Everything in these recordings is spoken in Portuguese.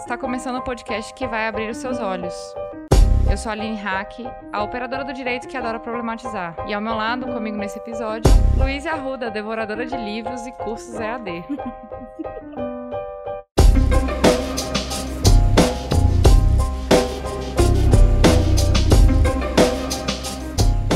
Está começando o podcast que vai abrir os seus olhos. Eu sou a Aline Hack, a operadora do direito que adora problematizar. E ao meu lado, comigo nesse episódio, Luiz Arruda, devoradora de livros e cursos EAD.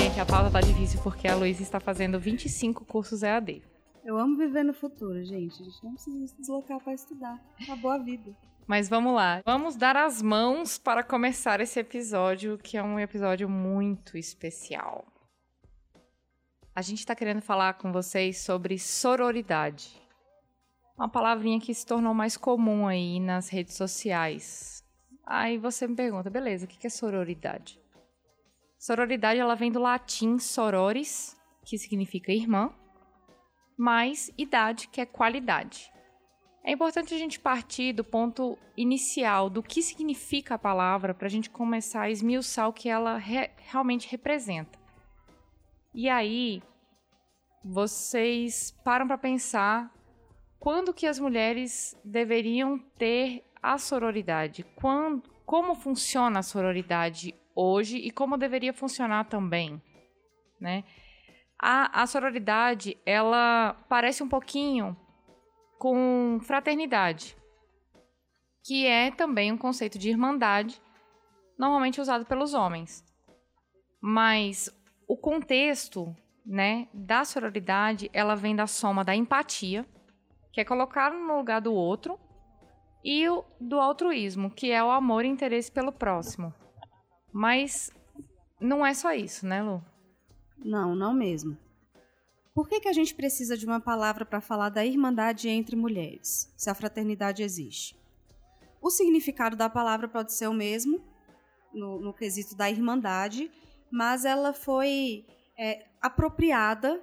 Gente, a pauta tá difícil porque a Luísa está fazendo 25 cursos EAD. Eu amo viver no futuro, gente. A gente não precisa se deslocar para estudar. Acabou a vida. Mas vamos lá. Vamos dar as mãos para começar esse episódio, que é um episódio muito especial. A gente está querendo falar com vocês sobre sororidade. Uma palavrinha que se tornou mais comum aí nas redes sociais. Aí você me pergunta, beleza, o que é sororidade? Sororidade ela vem do latim sororis, que significa irmã, mais idade, que é qualidade. É importante a gente partir do ponto inicial do que significa a palavra para a gente começar a esmiuçar o que ela re realmente representa. E aí, vocês param para pensar quando que as mulheres deveriam ter a sororidade? Quando, como funciona a sororidade hoje e como deveria funcionar também, né? A, a sororidade, ela parece um pouquinho com fraternidade, que é também um conceito de irmandade, normalmente usado pelos homens. Mas o contexto, né, da sororidade, ela vem da soma da empatia, que é colocar no lugar do outro, e o do altruísmo, que é o amor e interesse pelo próximo. Mas não é só isso, né, Lu? Não, não mesmo. Por que, que a gente precisa de uma palavra para falar da irmandade entre mulheres, se a fraternidade existe? O significado da palavra pode ser o mesmo, no, no quesito da irmandade, mas ela foi é, apropriada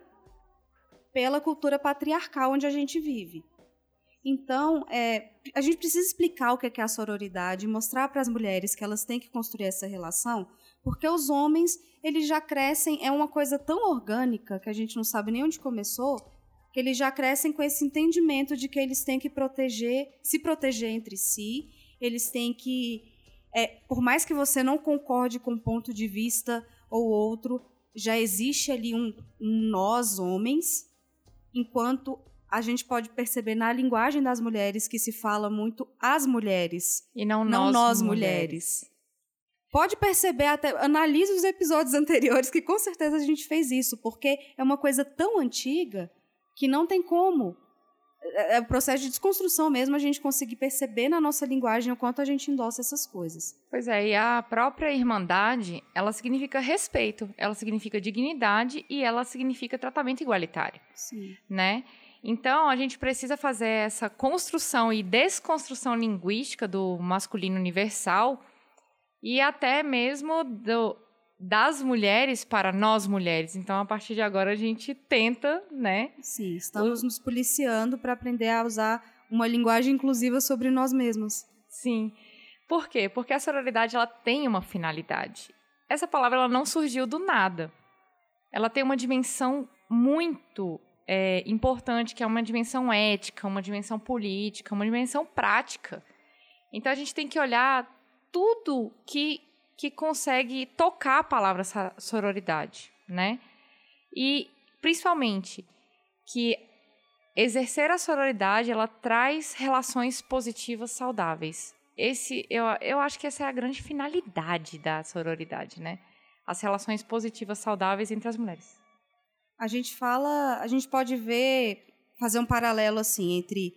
pela cultura patriarcal onde a gente vive. Então, é, a gente precisa explicar o que é a sororidade, mostrar para as mulheres que elas têm que construir essa relação, porque os homens, eles já crescem, é uma coisa tão orgânica que a gente não sabe nem onde começou, que eles já crescem com esse entendimento de que eles têm que proteger, se proteger entre si, eles têm que, é, por mais que você não concorde com um ponto de vista ou outro, já existe ali um, um nós homens, enquanto a gente pode perceber na linguagem das mulheres que se fala muito as mulheres e não, não nós, nós mulheres. mulheres. Pode perceber até, analise os episódios anteriores que com certeza a gente fez isso, porque é uma coisa tão antiga que não tem como. É, é o processo de desconstrução mesmo a gente conseguir perceber na nossa linguagem o quanto a gente endossa essas coisas. Pois é, e a própria irmandade, ela significa respeito, ela significa dignidade e ela significa tratamento igualitário. Sim. Né? Então, a gente precisa fazer essa construção e desconstrução linguística do masculino universal e até mesmo do, das mulheres para nós mulheres. Então, a partir de agora, a gente tenta, né? Sim, estamos o... nos policiando para aprender a usar uma linguagem inclusiva sobre nós mesmos. Sim. Por quê? Porque a sororidade ela tem uma finalidade. Essa palavra ela não surgiu do nada. Ela tem uma dimensão muito é, importante, que é uma dimensão ética, uma dimensão política, uma dimensão prática. Então a gente tem que olhar tudo que, que consegue tocar a palavra sororidade, né? E principalmente que exercer a sororidade ela traz relações positivas saudáveis. Esse eu, eu acho que essa é a grande finalidade da sororidade, né? As relações positivas saudáveis entre as mulheres. A gente fala, a gente pode ver, fazer um paralelo assim entre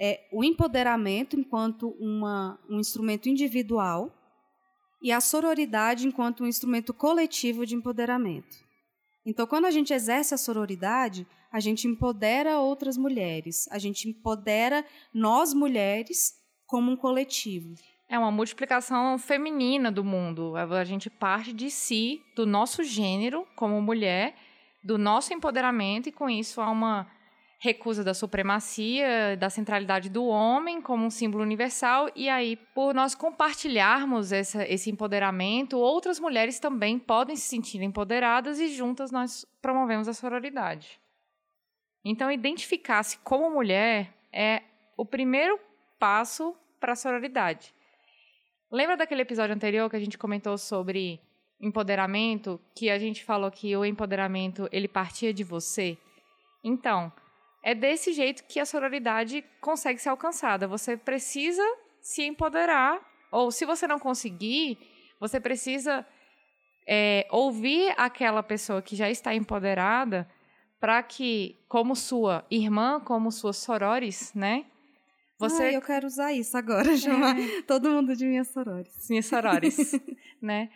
é, o empoderamento enquanto uma, um instrumento individual e a sororidade enquanto um instrumento coletivo de empoderamento. Então, quando a gente exerce a sororidade, a gente empodera outras mulheres, a gente empodera nós mulheres como um coletivo. É uma multiplicação feminina do mundo. A gente parte de si, do nosso gênero como mulher, do nosso empoderamento, e com isso há uma recusa da supremacia, da centralidade do homem como um símbolo universal, e aí, por nós compartilharmos essa, esse empoderamento, outras mulheres também podem se sentir empoderadas e juntas nós promovemos a sororidade. Então, identificar-se como mulher é o primeiro passo para a sororidade. Lembra daquele episódio anterior que a gente comentou sobre empoderamento, que a gente falou que o empoderamento ele partia de você? Então, é desse jeito que a sororidade consegue ser alcançada. Você precisa se empoderar, ou se você não conseguir, você precisa é, ouvir aquela pessoa que já está empoderada para que, como sua irmã, como suas sorores, né? Você... Ah, eu quero usar isso agora, chamar é. todo mundo de minhas sorores. Minhas sorores, né?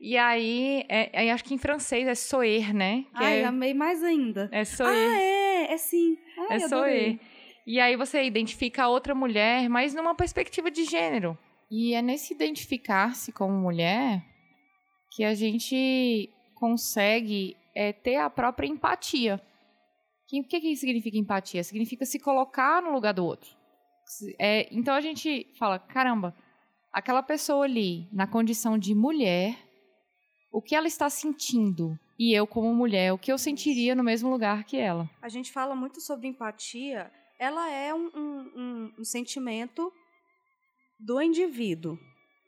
E aí, é, acho que em francês é soer, né? Que Ai, é... amei mais ainda. É soer. Ah, é, é sim. Ai, é soer. E aí você identifica a outra mulher, mas numa perspectiva de gênero. E é nesse identificar-se como mulher que a gente consegue é, ter a própria empatia. O que, que significa empatia? Significa se colocar no lugar do outro. É, então a gente fala, caramba, aquela pessoa ali, na condição de mulher, o que ela está sentindo? E eu, como mulher, o que eu sentiria no mesmo lugar que ela? A gente fala muito sobre empatia. Ela é um, um, um sentimento do indivíduo.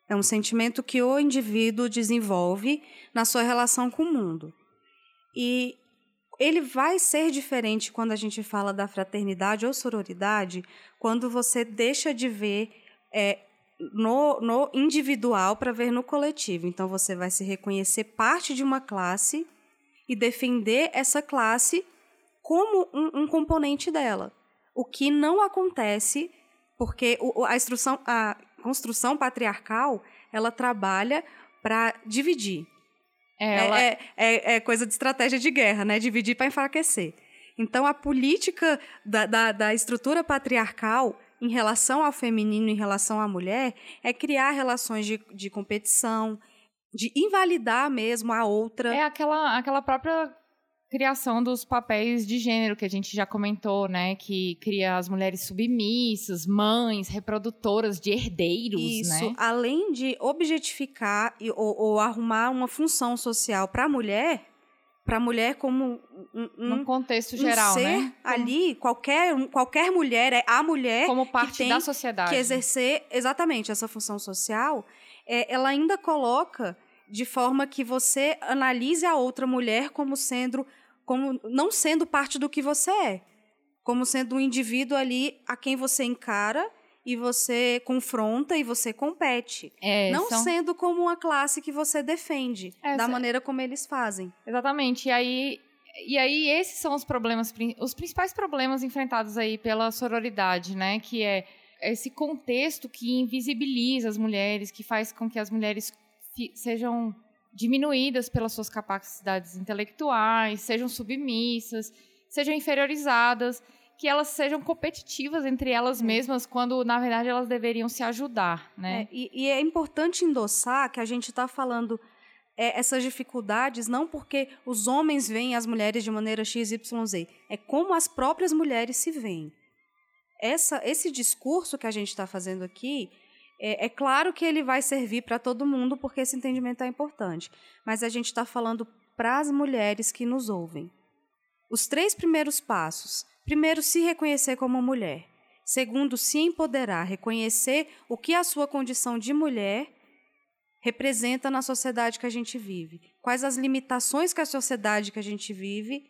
É um sentimento que o indivíduo desenvolve na sua relação com o mundo. E ele vai ser diferente quando a gente fala da fraternidade ou sororidade, quando você deixa de ver é, no, no individual para ver no coletivo. Então você vai se reconhecer parte de uma classe e defender essa classe como um, um componente dela. O que não acontece porque a, instrução, a construção patriarcal ela trabalha para dividir. É, ela... é, é, é, coisa de estratégia de guerra, né? Dividir para enfraquecer. Então, a política da, da, da, estrutura patriarcal em relação ao feminino, em relação à mulher, é criar relações de, de competição, de invalidar mesmo a outra. É aquela, aquela própria criação dos papéis de gênero que a gente já comentou, né? Que cria as mulheres submissas, mães, reprodutoras de herdeiros, Isso, né? além de objetificar e, ou, ou arrumar uma função social para a mulher, para a mulher como um, um Num contexto geral, um ser né? ali, qualquer, qualquer mulher é a mulher como parte que da sociedade. que exercer exatamente essa função social. É, ela ainda coloca de forma que você analise a outra mulher como sendo como não sendo parte do que você é, como sendo um indivíduo ali a quem você encara e você confronta e você compete. É, não são... sendo como uma classe que você defende, é, da maneira como eles fazem. Exatamente. E aí, e aí esses são os problemas, os principais problemas enfrentados aí pela sororidade, né? Que é esse contexto que invisibiliza as mulheres, que faz com que as mulheres sejam diminuídas pelas suas capacidades intelectuais, sejam submissas, sejam inferiorizadas, que elas sejam competitivas entre elas é. mesmas, quando na verdade elas deveriam se ajudar, né? É, e, e, é importante endossar que a gente está falando é, essas dificuldades não porque os homens veem as mulheres de maneira x, y, z, é como as próprias mulheres se veem. Essa, esse discurso que a gente está fazendo aqui é, é claro que ele vai servir para todo mundo, porque esse entendimento é importante. Mas a gente está falando para as mulheres que nos ouvem. Os três primeiros passos. Primeiro, se reconhecer como mulher. Segundo, se empoderar, reconhecer o que a sua condição de mulher representa na sociedade que a gente vive. Quais as limitações que a sociedade que a gente vive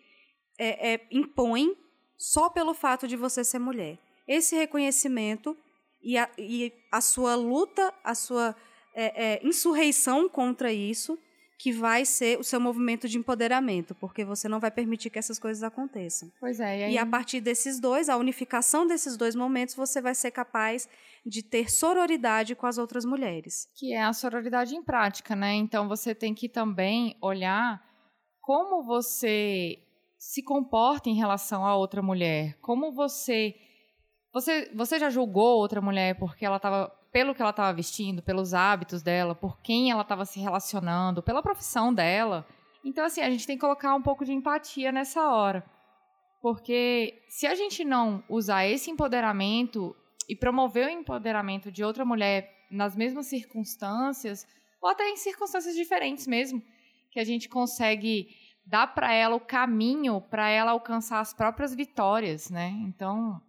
é, é, impõe só pelo fato de você ser mulher. Esse reconhecimento e a, e a sua luta, a sua é, é, insurreição contra isso, que vai ser o seu movimento de empoderamento, porque você não vai permitir que essas coisas aconteçam. Pois é. E, aí... e a partir desses dois, a unificação desses dois momentos, você vai ser capaz de ter sororidade com as outras mulheres. Que é a sororidade em prática, né? Então você tem que também olhar como você se comporta em relação a outra mulher, como você você, você já julgou outra mulher porque ela estava pelo que ela estava vestindo, pelos hábitos dela, por quem ela estava se relacionando, pela profissão dela. Então, assim, a gente tem que colocar um pouco de empatia nessa hora. Porque se a gente não usar esse empoderamento e promover o empoderamento de outra mulher nas mesmas circunstâncias, ou até em circunstâncias diferentes mesmo, que a gente consegue dar para ela o caminho para ela alcançar as próprias vitórias, né? Então,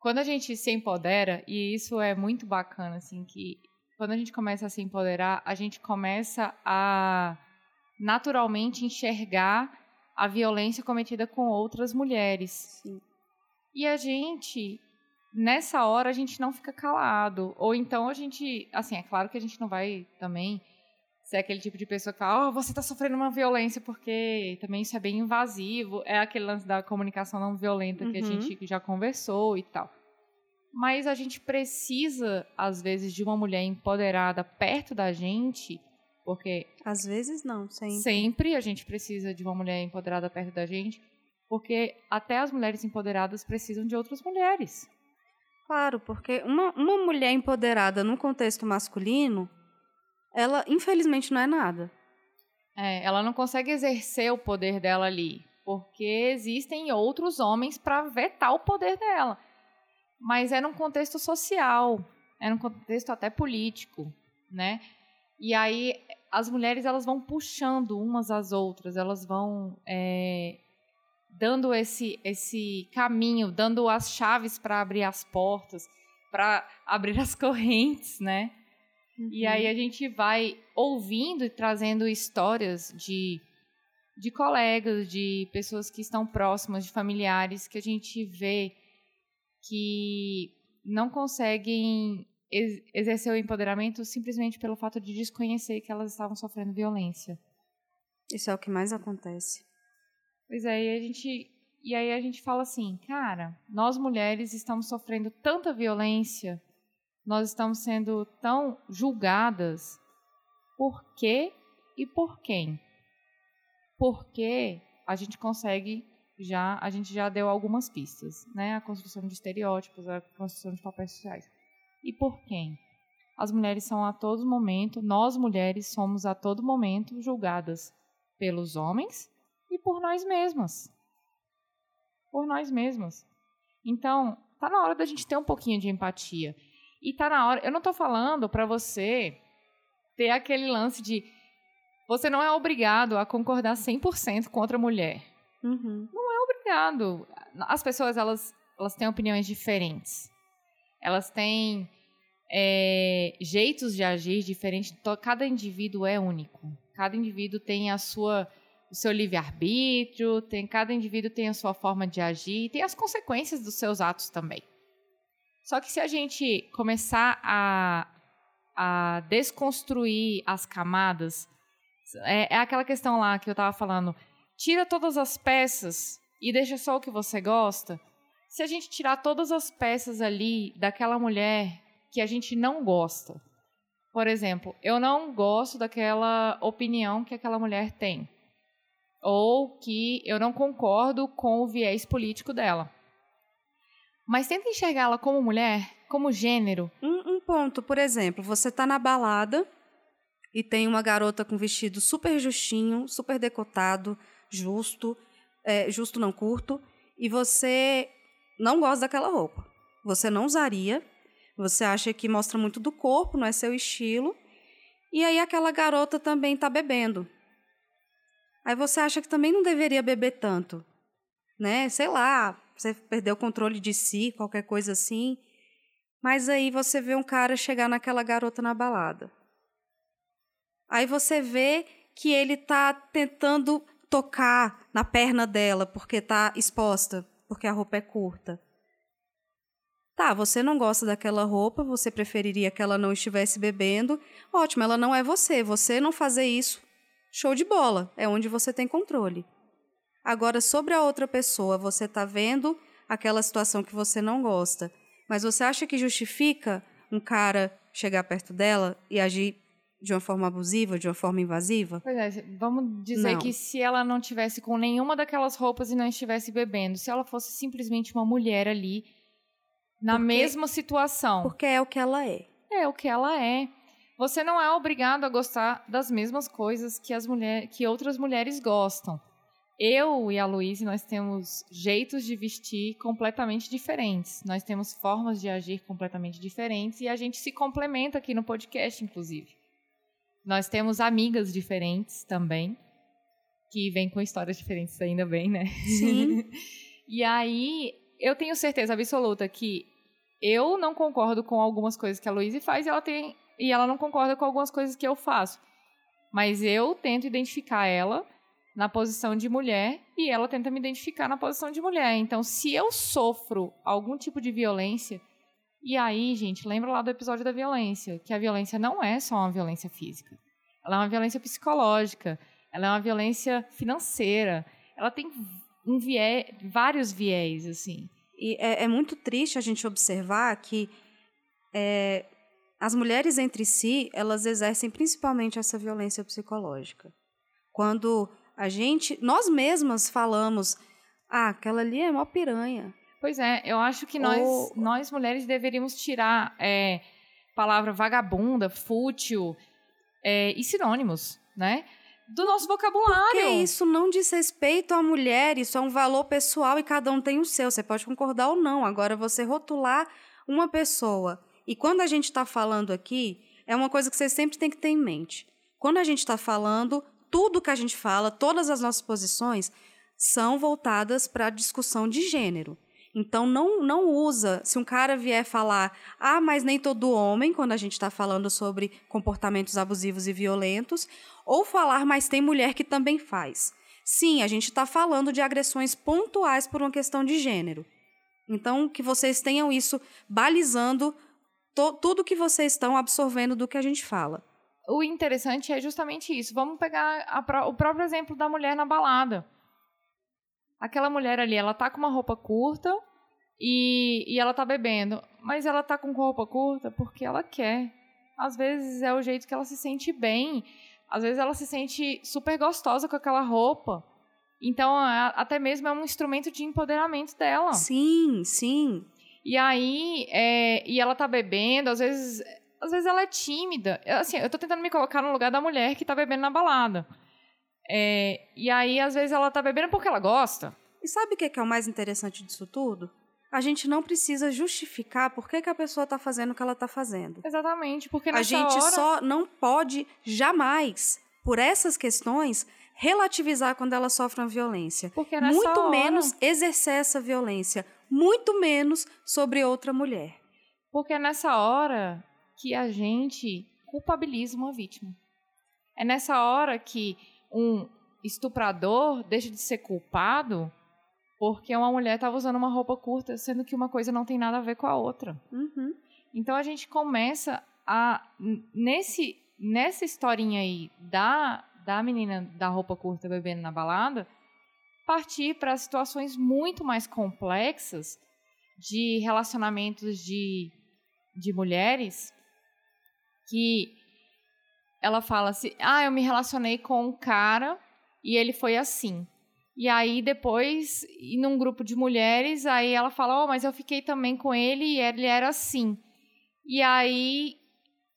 quando a gente se empodera, e isso é muito bacana, assim, que quando a gente começa a se empoderar, a gente começa a naturalmente enxergar a violência cometida com outras mulheres. Sim. E a gente, nessa hora, a gente não fica calado. Ou então a gente, assim, é claro que a gente não vai também ser aquele tipo de pessoa que fala, oh, você está sofrendo uma violência, porque também isso é bem invasivo. É aquele lance da comunicação não violenta uhum. que a uhum. gente já conversou e tal. Mas a gente precisa, às vezes, de uma mulher empoderada perto da gente, porque. Às vezes não, sempre. Sempre a gente precisa de uma mulher empoderada perto da gente, porque até as mulheres empoderadas precisam de outras mulheres. Claro, porque uma, uma mulher empoderada num contexto masculino, ela infelizmente não é nada. É, ela não consegue exercer o poder dela ali, porque existem outros homens para vetar o poder dela mas é num contexto social, é num contexto até político, né? E aí as mulheres elas vão puxando umas às outras, elas vão é, dando esse esse caminho, dando as chaves para abrir as portas, para abrir as correntes, né? Uhum. E aí a gente vai ouvindo e trazendo histórias de de colegas, de pessoas que estão próximas, de familiares que a gente vê que não conseguem ex exercer o empoderamento simplesmente pelo fato de desconhecer que elas estavam sofrendo violência. Isso é o que mais acontece. Pois é, e a gente e aí a gente fala assim, cara, nós mulheres estamos sofrendo tanta violência, nós estamos sendo tão julgadas, por quê e por quem? Porque a gente consegue já a gente já deu algumas pistas, né? A construção de estereótipos, a construção de papéis sociais. E por quem? As mulheres são a todo momento, nós mulheres somos a todo momento julgadas pelos homens e por nós mesmas. Por nós mesmas. Então, tá na hora da gente ter um pouquinho de empatia. E tá na hora, eu não tô falando para você ter aquele lance de você não é obrigado a concordar 100% com outra mulher. Uhum. Não obrigado. As pessoas, elas, elas têm opiniões diferentes. Elas têm é, jeitos de agir diferentes. Cada indivíduo é único. Cada indivíduo tem a sua o seu livre-arbítrio, tem cada indivíduo tem a sua forma de agir e tem as consequências dos seus atos também. Só que se a gente começar a, a desconstruir as camadas, é, é aquela questão lá que eu estava falando, tira todas as peças e deixa só o que você gosta, se a gente tirar todas as peças ali daquela mulher que a gente não gosta, por exemplo, eu não gosto daquela opinião que aquela mulher tem, ou que eu não concordo com o viés político dela. Mas tenta enxergá-la como mulher, como gênero. Um, um ponto, por exemplo, você está na balada e tem uma garota com vestido super justinho, super decotado, justo, é, justo não curto, e você não gosta daquela roupa. Você não usaria, você acha que mostra muito do corpo, não é seu estilo, e aí aquela garota também está bebendo. Aí você acha que também não deveria beber tanto, né? Sei lá, você perdeu o controle de si, qualquer coisa assim. Mas aí você vê um cara chegar naquela garota na balada. Aí você vê que ele está tentando tocar na perna dela porque está exposta, porque a roupa é curta. Tá, você não gosta daquela roupa, você preferiria que ela não estivesse bebendo. Ótimo, ela não é você. Você não fazer isso, show de bola. É onde você tem controle. Agora, sobre a outra pessoa, você está vendo aquela situação que você não gosta, mas você acha que justifica um cara chegar perto dela e agir de uma forma abusiva, de uma forma invasiva? Pois é, vamos dizer não. que se ela não tivesse com nenhuma daquelas roupas e não estivesse bebendo, se ela fosse simplesmente uma mulher ali na porque, mesma situação. Porque é o que ela é. É o que ela é. Você não é obrigado a gostar das mesmas coisas que as mulheres, que outras mulheres gostam. Eu e a Luísa, nós temos jeitos de vestir completamente diferentes. Nós temos formas de agir completamente diferentes e a gente se complementa aqui no podcast, inclusive. Nós temos amigas diferentes também, que vêm com histórias diferentes ainda bem, né? Sim. e aí, eu tenho certeza absoluta que eu não concordo com algumas coisas que a Luísa faz e ela tem e ela não concorda com algumas coisas que eu faço. Mas eu tento identificar ela na posição de mulher e ela tenta me identificar na posição de mulher. Então, se eu sofro algum tipo de violência, e aí, gente, lembra lá do episódio da violência, que a violência não é só uma violência física. Ela é uma violência psicológica, ela é uma violência financeira. Ela tem um viés, vários viés, assim. E é, é, muito triste a gente observar que é, as mulheres entre si, elas exercem principalmente essa violência psicológica. Quando a gente, nós mesmas falamos, ah, aquela ali é uma piranha. Pois é, eu acho que nós, Ou... nós mulheres deveríamos tirar é, palavra vagabunda, fútil é, e sinônimos, né? Do nosso vocabulário. Porque isso não diz respeito à mulher, isso é um valor pessoal e cada um tem o seu. Você pode concordar ou não. Agora, você rotular uma pessoa. E quando a gente está falando aqui, é uma coisa que você sempre tem que ter em mente. Quando a gente está falando, tudo que a gente fala, todas as nossas posições, são voltadas para a discussão de gênero. Então, não, não usa. Se um cara vier falar, ah, mas nem todo homem, quando a gente está falando sobre comportamentos abusivos e violentos, ou falar, mas tem mulher que também faz. Sim, a gente está falando de agressões pontuais por uma questão de gênero. Então, que vocês tenham isso balizando tudo que vocês estão absorvendo do que a gente fala. O interessante é justamente isso. Vamos pegar a, o próprio exemplo da mulher na balada aquela mulher ali, ela tá com uma roupa curta e, e ela tá bebendo, mas ela tá com roupa curta porque ela quer. Às vezes é o jeito que ela se sente bem, às vezes ela se sente super gostosa com aquela roupa. Então, até mesmo é um instrumento de empoderamento dela. Sim, sim. E aí, é, e ela tá bebendo, às vezes, às vezes ela é tímida. Assim, eu tô tentando me colocar no lugar da mulher que tá bebendo na balada. É, e aí, às vezes, ela tá bebendo porque ela gosta. E sabe o que é o mais interessante disso tudo? A gente não precisa justificar por que, que a pessoa está fazendo o que ela está fazendo. Exatamente, porque nessa A gente hora... só não pode jamais, por essas questões, relativizar quando ela sofre uma violência. Porque nessa muito hora... menos exercer essa violência, muito menos sobre outra mulher. Porque é nessa hora que a gente culpabiliza uma vítima. É nessa hora que um estuprador deixa de ser culpado porque uma mulher estava usando uma roupa curta, sendo que uma coisa não tem nada a ver com a outra. Uhum. Então a gente começa a nesse nessa historinha aí da da menina da roupa curta bebendo na balada partir para situações muito mais complexas de relacionamentos de, de mulheres que ela fala assim: ah, eu me relacionei com um cara e ele foi assim. E aí depois, num grupo de mulheres, aí ela fala: oh, mas eu fiquei também com ele e ele era assim. E aí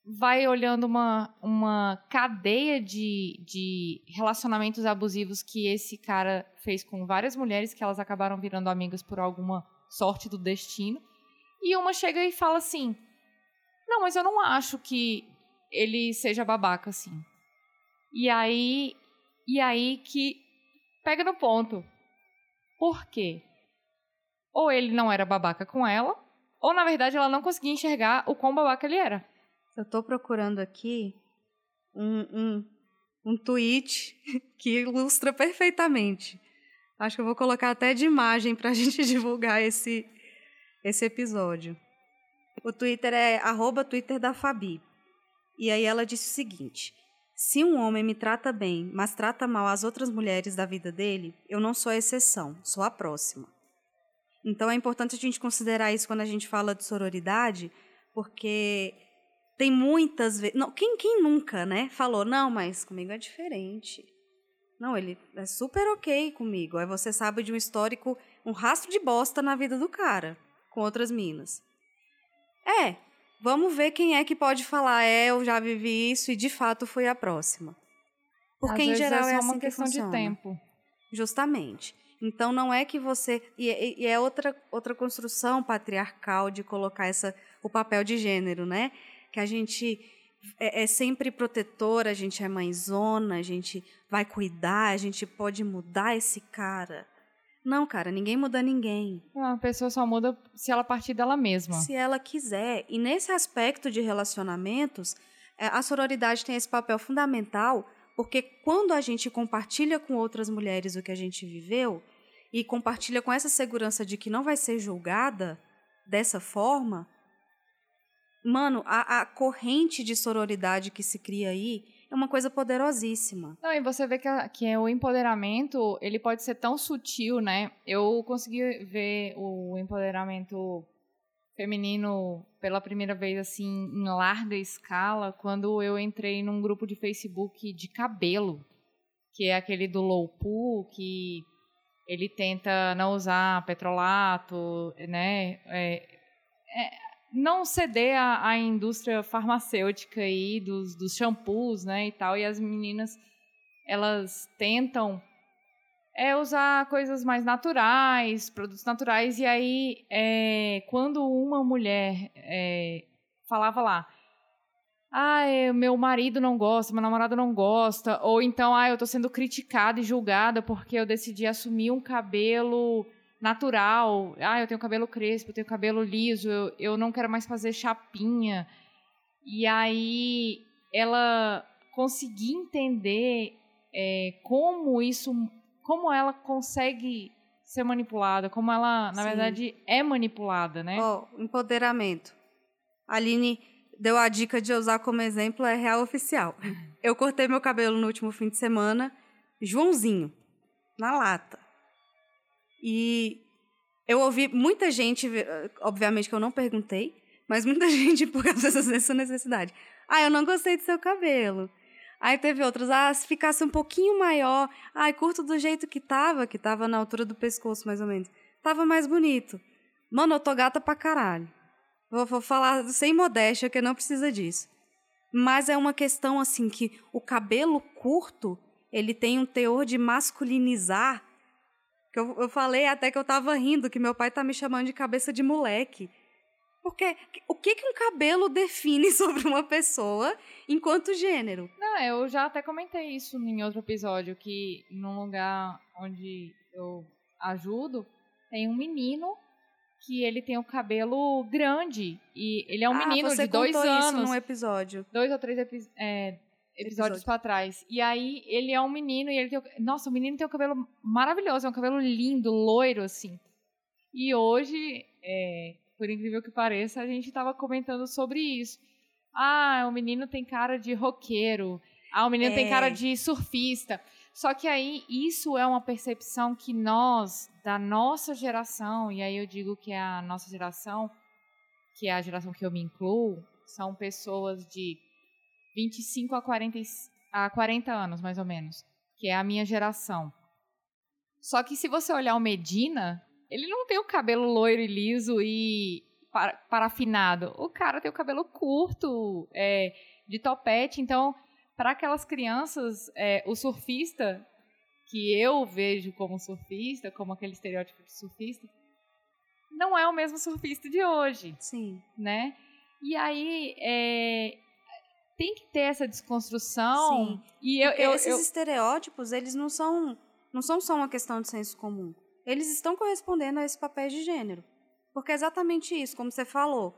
vai olhando uma, uma cadeia de, de relacionamentos abusivos que esse cara fez com várias mulheres que elas acabaram virando amigas por alguma sorte do destino. E uma chega e fala assim: Não, mas eu não acho que ele seja babaca, assim. E aí, e aí que pega no ponto. Por quê? Ou ele não era babaca com ela, ou na verdade ela não conseguia enxergar o quão babaca ele era. Eu tô procurando aqui um, um, um tweet que ilustra perfeitamente. Acho que eu vou colocar até de imagem para a gente divulgar esse, esse episódio. O Twitter é arroba Twitter da Fabi. E aí ela disse o seguinte: se um homem me trata bem, mas trata mal as outras mulheres da vida dele, eu não sou a exceção, sou a próxima. Então é importante a gente considerar isso quando a gente fala de sororidade, porque tem muitas vezes. Não, quem, quem nunca, né? Falou, não, mas comigo é diferente. Não, ele é super ok comigo. Aí você sabe de um histórico, um rastro de bosta na vida do cara, com outras minas. É, Vamos ver quem é que pode falar, é, eu já vivi isso e de fato fui a próxima. Porque Às em geral é, é assim uma questão de tempo. Justamente. Então não é que você e, e, é outra outra construção patriarcal de colocar essa o papel de gênero, né? Que a gente é, é sempre protetora, a gente é mãezona, a gente vai cuidar, a gente pode mudar esse cara. Não, cara, ninguém muda ninguém. A pessoa só muda se ela partir dela mesma. Se ela quiser. E nesse aspecto de relacionamentos, é, a sororidade tem esse papel fundamental, porque quando a gente compartilha com outras mulheres o que a gente viveu e compartilha com essa segurança de que não vai ser julgada dessa forma, mano, a, a corrente de sororidade que se cria aí é uma coisa poderosíssima. Não, e você vê que, a, que o empoderamento, ele pode ser tão sutil, né? Eu consegui ver o empoderamento feminino pela primeira vez, assim, em larga escala, quando eu entrei num grupo de Facebook de cabelo, que é aquele do low pool, que ele tenta não usar petrolato, né? É, é, não ceder à, à indústria farmacêutica aí dos, dos shampoos, né, e tal, e as meninas elas tentam é usar coisas mais naturais, produtos naturais, e aí é, quando uma mulher é, falava lá, ah, meu marido não gosta, meu namorado não gosta, ou então, ah, eu estou sendo criticada e julgada porque eu decidi assumir um cabelo natural. Ah, eu tenho cabelo crespo, eu tenho cabelo liso, eu, eu não quero mais fazer chapinha. E aí ela conseguir entender é, como isso, como ela consegue ser manipulada, como ela, na Sim. verdade, é manipulada, né? Oh, empoderamento. A Aline deu a dica de usar como exemplo é real oficial. Eu cortei meu cabelo no último fim de semana, Joãozinho, na lata. E eu ouvi muita gente, obviamente que eu não perguntei, mas muita gente por causa dessa necessidade. Ah, eu não gostei do seu cabelo. Aí teve outras, ah, se ficasse um pouquinho maior, ai, curto do jeito que tava, que tava na altura do pescoço, mais ou menos. Tava mais bonito. Mano, eu tô gata pra caralho. Vou, vou falar sem modéstia, que não precisa disso. Mas é uma questão, assim, que o cabelo curto, ele tem um teor de masculinizar que eu, eu falei até que eu tava rindo, que meu pai tá me chamando de cabeça de moleque. Porque o que, que um cabelo define sobre uma pessoa enquanto gênero? Não, eu já até comentei isso em outro episódio, que num lugar onde eu ajudo, tem um menino que ele tem o cabelo grande. E ele é um ah, menino de dois anos. Isso num episódio. Dois ou três episódios. É, episódios Episódio. pra trás. E aí ele é um menino e ele tem. Nossa, o menino tem um cabelo maravilhoso, é um cabelo lindo, loiro, assim. E hoje, é, por incrível que pareça, a gente tava comentando sobre isso. Ah, o menino tem cara de roqueiro. Ah, o menino é. tem cara de surfista. Só que aí isso é uma percepção que nós, da nossa geração, e aí eu digo que é a nossa geração, que é a geração que eu me incluo, são pessoas de 25 a 40, a 40 anos, mais ou menos, que é a minha geração. Só que se você olhar o Medina, ele não tem o cabelo loiro e liso e parafinado. O cara tem o cabelo curto, é, de topete. Então, para aquelas crianças, é, o surfista, que eu vejo como surfista, como aquele estereótipo de surfista, não é o mesmo surfista de hoje. Sim. Né? E aí, é, tem que ter essa desconstrução. Sim. E eu, eu esses eu... estereótipos, eles não são, não são só uma questão de senso comum. Eles estão correspondendo a esse papel de gênero. Porque é exatamente isso, como você falou.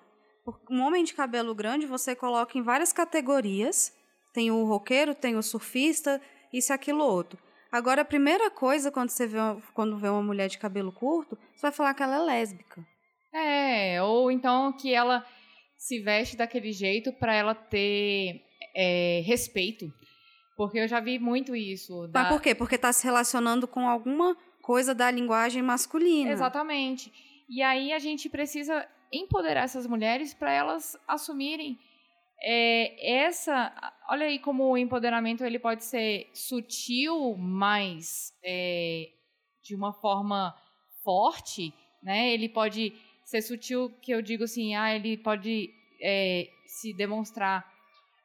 Um homem de cabelo grande, você coloca em várias categorias. Tem o roqueiro, tem o surfista, isso e aquilo outro. Agora, a primeira coisa quando você vê uma, quando vê uma mulher de cabelo curto, você vai falar que ela é lésbica. É, ou então que ela se veste daquele jeito para ela ter é, respeito. Porque eu já vi muito isso. Da... Mas por quê? Porque está se relacionando com alguma coisa da linguagem masculina. Exatamente. E aí a gente precisa empoderar essas mulheres para elas assumirem é, essa. Olha aí como o empoderamento ele pode ser sutil, mas é, de uma forma forte, né? Ele pode ser sutil que eu digo assim, ah, ele pode é, se demonstrar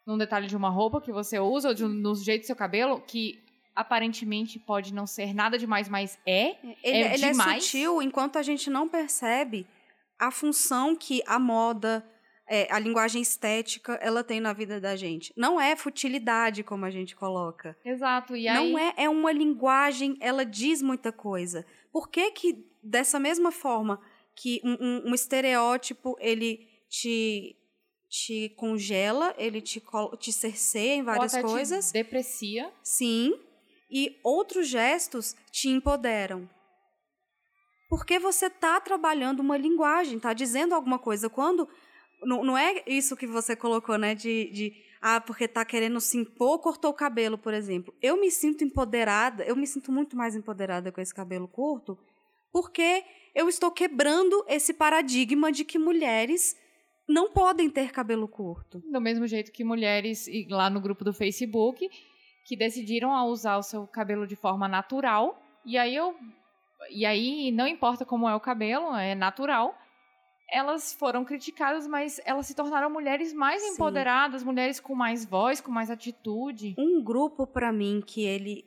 num detalhe de uma roupa que você usa, ou de um, no jeito do seu cabelo, que aparentemente pode não ser nada demais, mas é. Ele é, ele é demais. é sutil enquanto a gente não percebe a função que a moda, é, a linguagem estética ela tem na vida da gente. Não é futilidade, como a gente coloca. Exato. E aí... Não é, é uma linguagem, ela diz muita coisa. Por que que, dessa mesma forma que um, um, um estereótipo, ele te, te congela, ele te, te cerceia em várias Ou até coisas. Te deprecia. Sim. E outros gestos te empoderam. Porque você está trabalhando uma linguagem, está dizendo alguma coisa. Quando não, não é isso que você colocou, né? De, de ah, porque tá querendo se impor, cortou o cabelo, por exemplo. Eu me sinto empoderada, eu me sinto muito mais empoderada com esse cabelo curto, porque eu estou quebrando esse paradigma de que mulheres não podem ter cabelo curto. Do mesmo jeito que mulheres lá no grupo do Facebook que decidiram usar o seu cabelo de forma natural, e aí eu e aí não importa como é o cabelo, é natural elas foram criticadas, mas elas se tornaram mulheres mais Sim. empoderadas, mulheres com mais voz, com mais atitude. Um grupo para mim que ele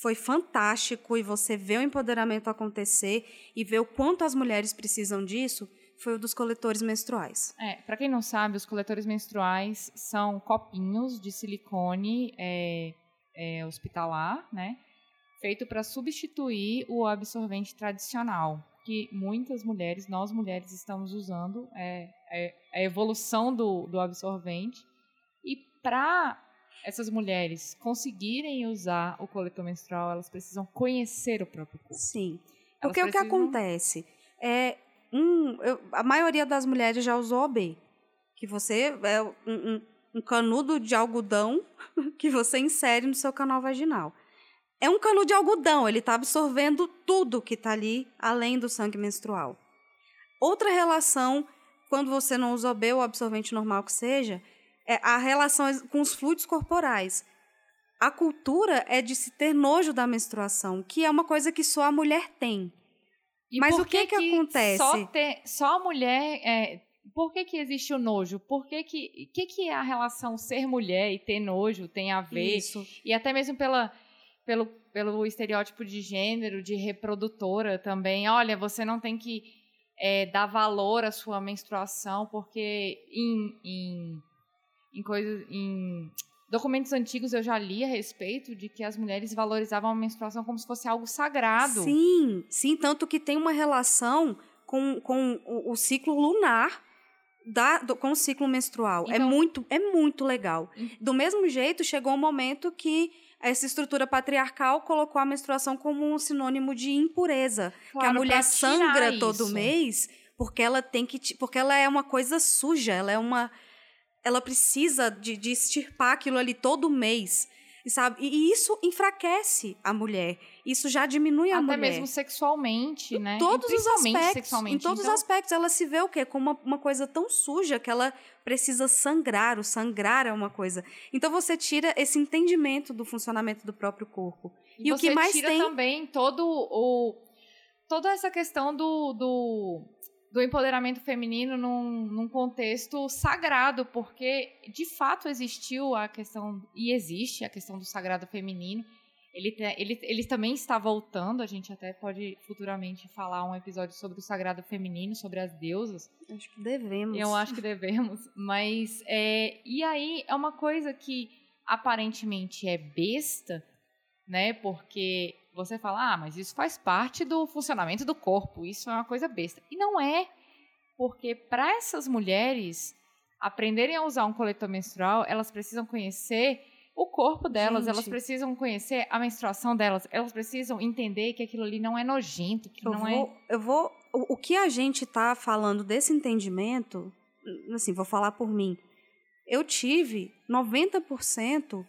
foi fantástico e você vê o empoderamento acontecer e vê o quanto as mulheres precisam disso, foi o dos coletores menstruais. É, para quem não sabe, os coletores menstruais são copinhos de silicone é, é, hospitalar, né? Feito para substituir o absorvente tradicional que muitas mulheres, nós mulheres, estamos usando, é, é a evolução do, do absorvente. E para essas mulheres conseguirem usar o coletor menstrual, elas precisam conhecer o próprio corpo. Sim. Porque o que acontece é um, eu, a maioria das mulheres já usou OB, que você é um, um, um canudo de algodão que você insere no seu canal vaginal é um cano de algodão, ele está absorvendo tudo que está ali, além do sangue menstrual. Outra relação, quando você não usa OB ou absorvente normal que seja, a relação com os fluidos corporais. A cultura é de se ter nojo da menstruação, que é uma coisa que só a mulher tem. E Mas o que, que, que acontece? Só, ter, só a mulher. É, por que, que existe o nojo? Por que, que, que, que a relação ser mulher e ter nojo tem a ver? Isso. E até mesmo pela pelo, pelo estereótipo de gênero, de reprodutora também. Olha, você não tem que é, dar valor à sua menstruação, porque em, em, em, coisas, em documentos antigos eu já li a respeito de que as mulheres valorizavam a menstruação como se fosse algo sagrado. Sim, sim, tanto que tem uma relação com, com o, o ciclo lunar. Da, do, com o ciclo menstrual. É então, é, muito, é muito legal. Do mesmo jeito, chegou um momento que essa estrutura patriarcal colocou a menstruação como um sinônimo de impureza. Claro, que a mulher sangra isso. todo mês porque ela tem que. porque ela é uma coisa suja, ela é uma. Ela precisa de, de extirpar aquilo ali todo mês. Sabe? E isso enfraquece a mulher. Isso já diminui a Até mulher. Até mesmo sexualmente, né? Em todos os aspectos. Em todos então... os aspectos. Ela se vê o quê? Como uma, uma coisa tão suja que ela precisa sangrar. O sangrar é uma coisa. Então você tira esse entendimento do funcionamento do próprio corpo. E, e o que mais tira tem... também todo o toda essa questão do, do do empoderamento feminino num, num, contexto sagrado, porque de fato existiu a questão, e existe a questão do sagrado feminino. Ele, ele, ele também está voltando, a gente até pode futuramente falar um episódio sobre o sagrado feminino, sobre as deusas. Acho que devemos. Eu acho que devemos, mas é, e aí é uma coisa que aparentemente é besta, né? Porque você fala, ah, mas isso faz parte do funcionamento do corpo, isso é uma coisa besta. E não é, porque para essas mulheres aprenderem a usar um coletor menstrual, elas precisam conhecer o corpo delas, Gente. elas precisam conhecer a menstruação delas, elas precisam entender que aquilo ali não é nojento, que eu não vou, é. Eu vou. O, o que a gente está falando desse entendimento, assim, vou falar por mim. Eu tive 90%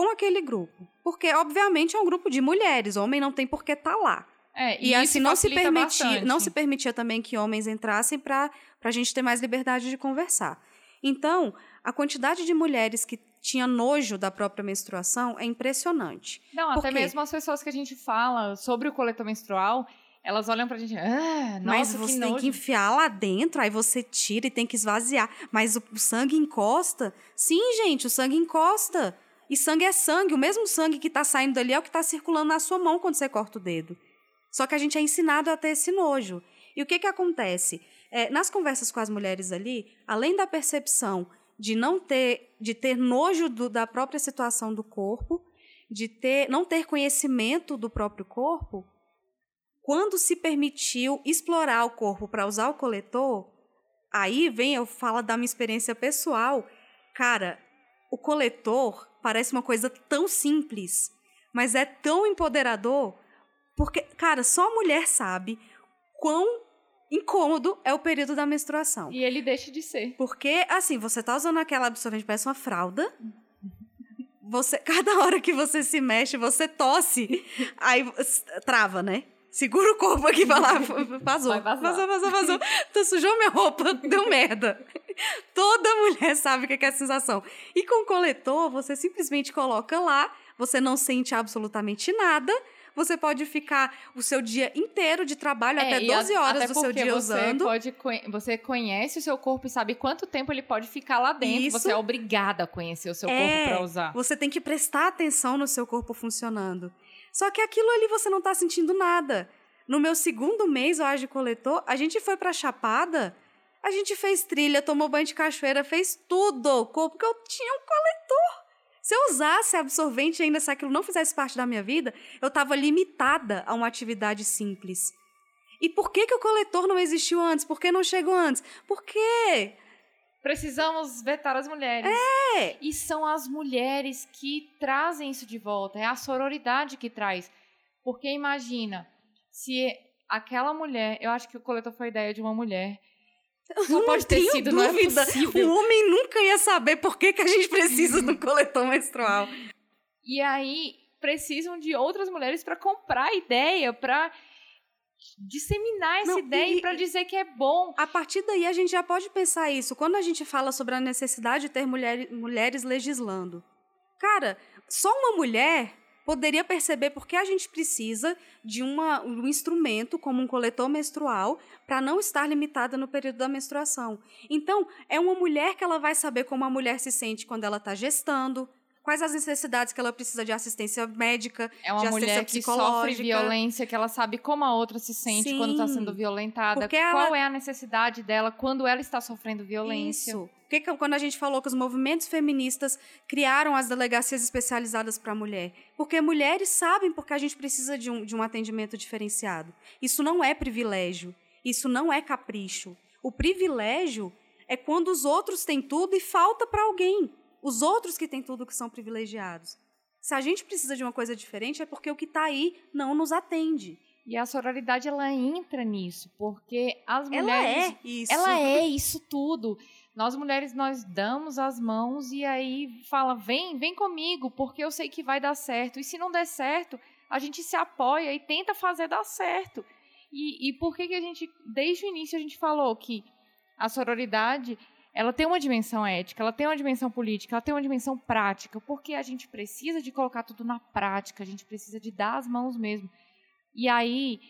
com aquele grupo. Porque, obviamente, é um grupo de mulheres. Homem não tem por que estar tá lá. É, e, e assim, não se, permitia, não se permitia também que homens entrassem para a gente ter mais liberdade de conversar. Então, a quantidade de mulheres que tinha nojo da própria menstruação é impressionante. Não, até mesmo as pessoas que a gente fala sobre o coletor menstrual, elas olham pra gente, ah, nossa, Mas você que tem que enfiar lá dentro, aí você tira e tem que esvaziar. Mas o sangue encosta? Sim, gente, o sangue encosta. E sangue é sangue. O mesmo sangue que está saindo dali é o que está circulando na sua mão quando você corta o dedo. Só que a gente é ensinado a ter esse nojo. E o que, que acontece? é, nas conversas com as mulheres ali, além da percepção de não ter, de ter nojo do, da própria situação do corpo, de ter, não ter conhecimento do próprio corpo, quando se permitiu explorar o corpo para usar o coletor, aí vem eu falo da minha experiência pessoal. Cara, o coletor parece uma coisa tão simples, mas é tão empoderador, porque, cara, só a mulher sabe quão incômodo é o período da menstruação. E ele deixa de ser. Porque, assim, você tá usando aquela absorvente, parece uma fralda. Você, cada hora que você se mexe, você tosse. Aí trava, né? Segura o corpo aqui pra lá. Vazou. Vazou, vazou, vazou. Tu sujou minha roupa, deu merda. Toda mulher sabe o que é a sensação. E com o coletor, você simplesmente coloca lá, você não sente absolutamente nada você pode ficar o seu dia inteiro de trabalho, é, até 12 horas até do seu dia você usando. Pode, você conhece o seu corpo e sabe quanto tempo ele pode ficar lá dentro. Isso. Você é obrigada a conhecer o seu é, corpo para usar. Você tem que prestar atenção no seu corpo funcionando. Só que aquilo ali você não está sentindo nada. No meu segundo mês, eu de coletor, a gente foi pra Chapada, a gente fez trilha, tomou banho de cachoeira, fez tudo, porque eu tinha um coletor. Se eu usasse absorvente ainda se aquilo não fizesse parte da minha vida, eu estava limitada a uma atividade simples. E por que, que o coletor não existiu antes? Por que não chegou antes? Por quê? Precisamos vetar as mulheres. É! E são as mulheres que trazem isso de volta. É a sororidade que traz. Porque imagina, se aquela mulher. Eu acho que o coletor foi ideia de uma mulher não pode ter sido, dúvida. não é O homem nunca ia saber por que, que a gente precisa do coletor menstrual. E aí precisam de outras mulheres para comprar a ideia, para disseminar essa não, ideia para dizer que é bom. A partir daí a gente já pode pensar isso. Quando a gente fala sobre a necessidade de ter mulher, mulheres legislando. Cara, só uma mulher poderia perceber por que a gente precisa de uma, um instrumento como um coletor menstrual para não estar limitada no período da menstruação. Então, é uma mulher que ela vai saber como a mulher se sente quando ela está gestando, quais as necessidades que ela precisa de assistência médica, é uma de mulher que sofre violência, que ela sabe como a outra se sente Sim, quando está sendo violentada, qual ela... é a necessidade dela quando ela está sofrendo violência. Isso. Porque quando a gente falou que os movimentos feministas criaram as delegacias especializadas para a mulher? Porque mulheres sabem porque a gente precisa de um, de um atendimento diferenciado. Isso não é privilégio, isso não é capricho. O privilégio é quando os outros têm tudo e falta para alguém os outros que têm tudo que são privilegiados. Se a gente precisa de uma coisa diferente, é porque o que está aí não nos atende. E a sororidade ela entra nisso, porque as mulheres ela é isso. Ela é isso tudo. Nós mulheres nós damos as mãos e aí fala: "Vem, vem comigo, porque eu sei que vai dar certo". E se não der certo, a gente se apoia e tenta fazer dar certo. E, e por que que a gente desde o início a gente falou que a sororidade ela tem uma dimensão ética, ela tem uma dimensão política, ela tem uma dimensão prática, porque a gente precisa de colocar tudo na prática, a gente precisa de dar as mãos mesmo. E aí,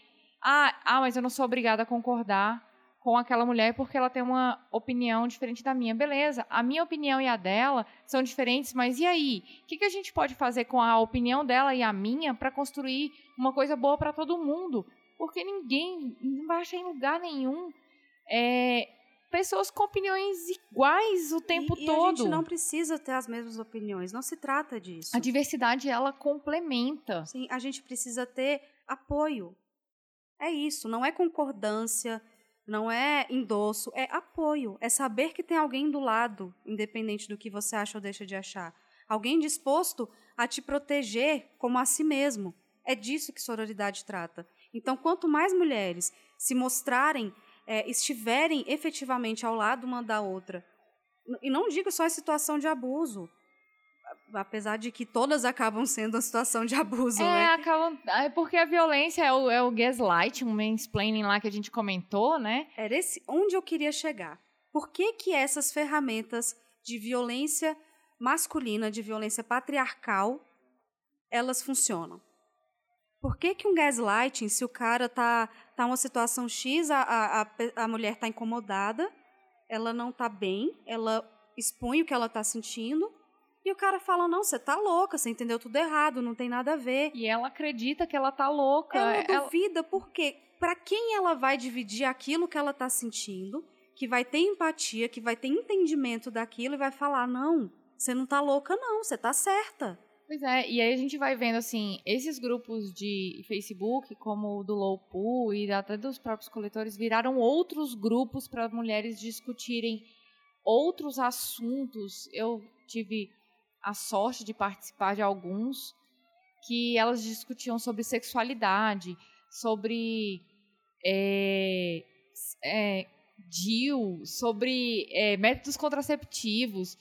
ah, ah, mas eu não sou obrigada a concordar com aquela mulher porque ela tem uma opinião diferente da minha. Beleza, a minha opinião e a dela são diferentes, mas e aí? O que, que a gente pode fazer com a opinião dela e a minha para construir uma coisa boa para todo mundo? Porque ninguém não vai achar em lugar nenhum é, pessoas com opiniões iguais o tempo e, todo. E a gente não precisa ter as mesmas opiniões, não se trata disso. A diversidade ela complementa. Sim, a gente precisa ter apoio. É isso, não é concordância, não é endosso, é apoio, é saber que tem alguém do lado, independente do que você acha ou deixa de achar. Alguém disposto a te proteger como a si mesmo. É disso que sororidade trata. Então, quanto mais mulheres se mostrarem é, estiverem efetivamente ao lado uma da outra. E não digo só em situação de abuso, apesar de que todas acabam sendo uma situação de abuso, é, né? Acabam, é porque a violência é o, é o gaslight, um mansplaining lá que a gente comentou, né? Era esse onde eu queria chegar. Por que que essas ferramentas de violência masculina, de violência patriarcal, elas funcionam? Por que, que um gaslighting, se o cara tá, tá uma situação X, a, a, a mulher tá incomodada, ela não tá bem, ela expõe o que ela tá sentindo, e o cara fala: não, você tá louca, você entendeu tudo errado, não tem nada a ver. E ela acredita que ela tá louca. Ela duvida, por quê? para quem ela vai dividir aquilo que ela está sentindo, que vai ter empatia, que vai ter entendimento daquilo e vai falar: não, você não está louca, não, você está certa. Pois é, e aí a gente vai vendo assim, esses grupos de Facebook, como o do Loupu e até dos próprios coletores, viraram outros grupos para mulheres discutirem outros assuntos. Eu tive a sorte de participar de alguns que elas discutiam sobre sexualidade, sobre é, é, sobre é, métodos contraceptivos,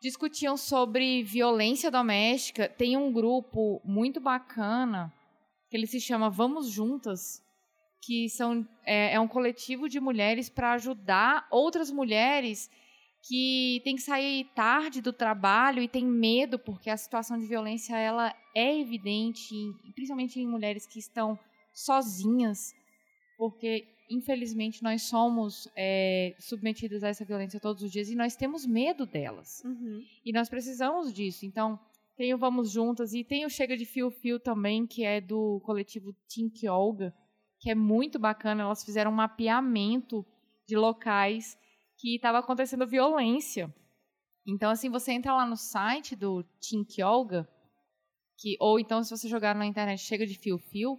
discutiam sobre violência doméstica. Tem um grupo muito bacana que ele se chama Vamos Juntas, que são, é, é um coletivo de mulheres para ajudar outras mulheres que têm que sair tarde do trabalho e têm medo porque a situação de violência ela é evidente, principalmente em mulheres que estão sozinhas, porque infelizmente nós somos é, submetidas a essa violência todos os dias e nós temos medo delas. Uhum. E nós precisamos disso. Então, tem o Vamos Juntas e tem o Chega de Fio Fio também, que é do coletivo Tink Olga, que é muito bacana. Elas fizeram um mapeamento de locais que estava acontecendo violência. Então, assim, você entra lá no site do Tink Olga, que, ou então se você jogar na internet Chega de Fio Fio,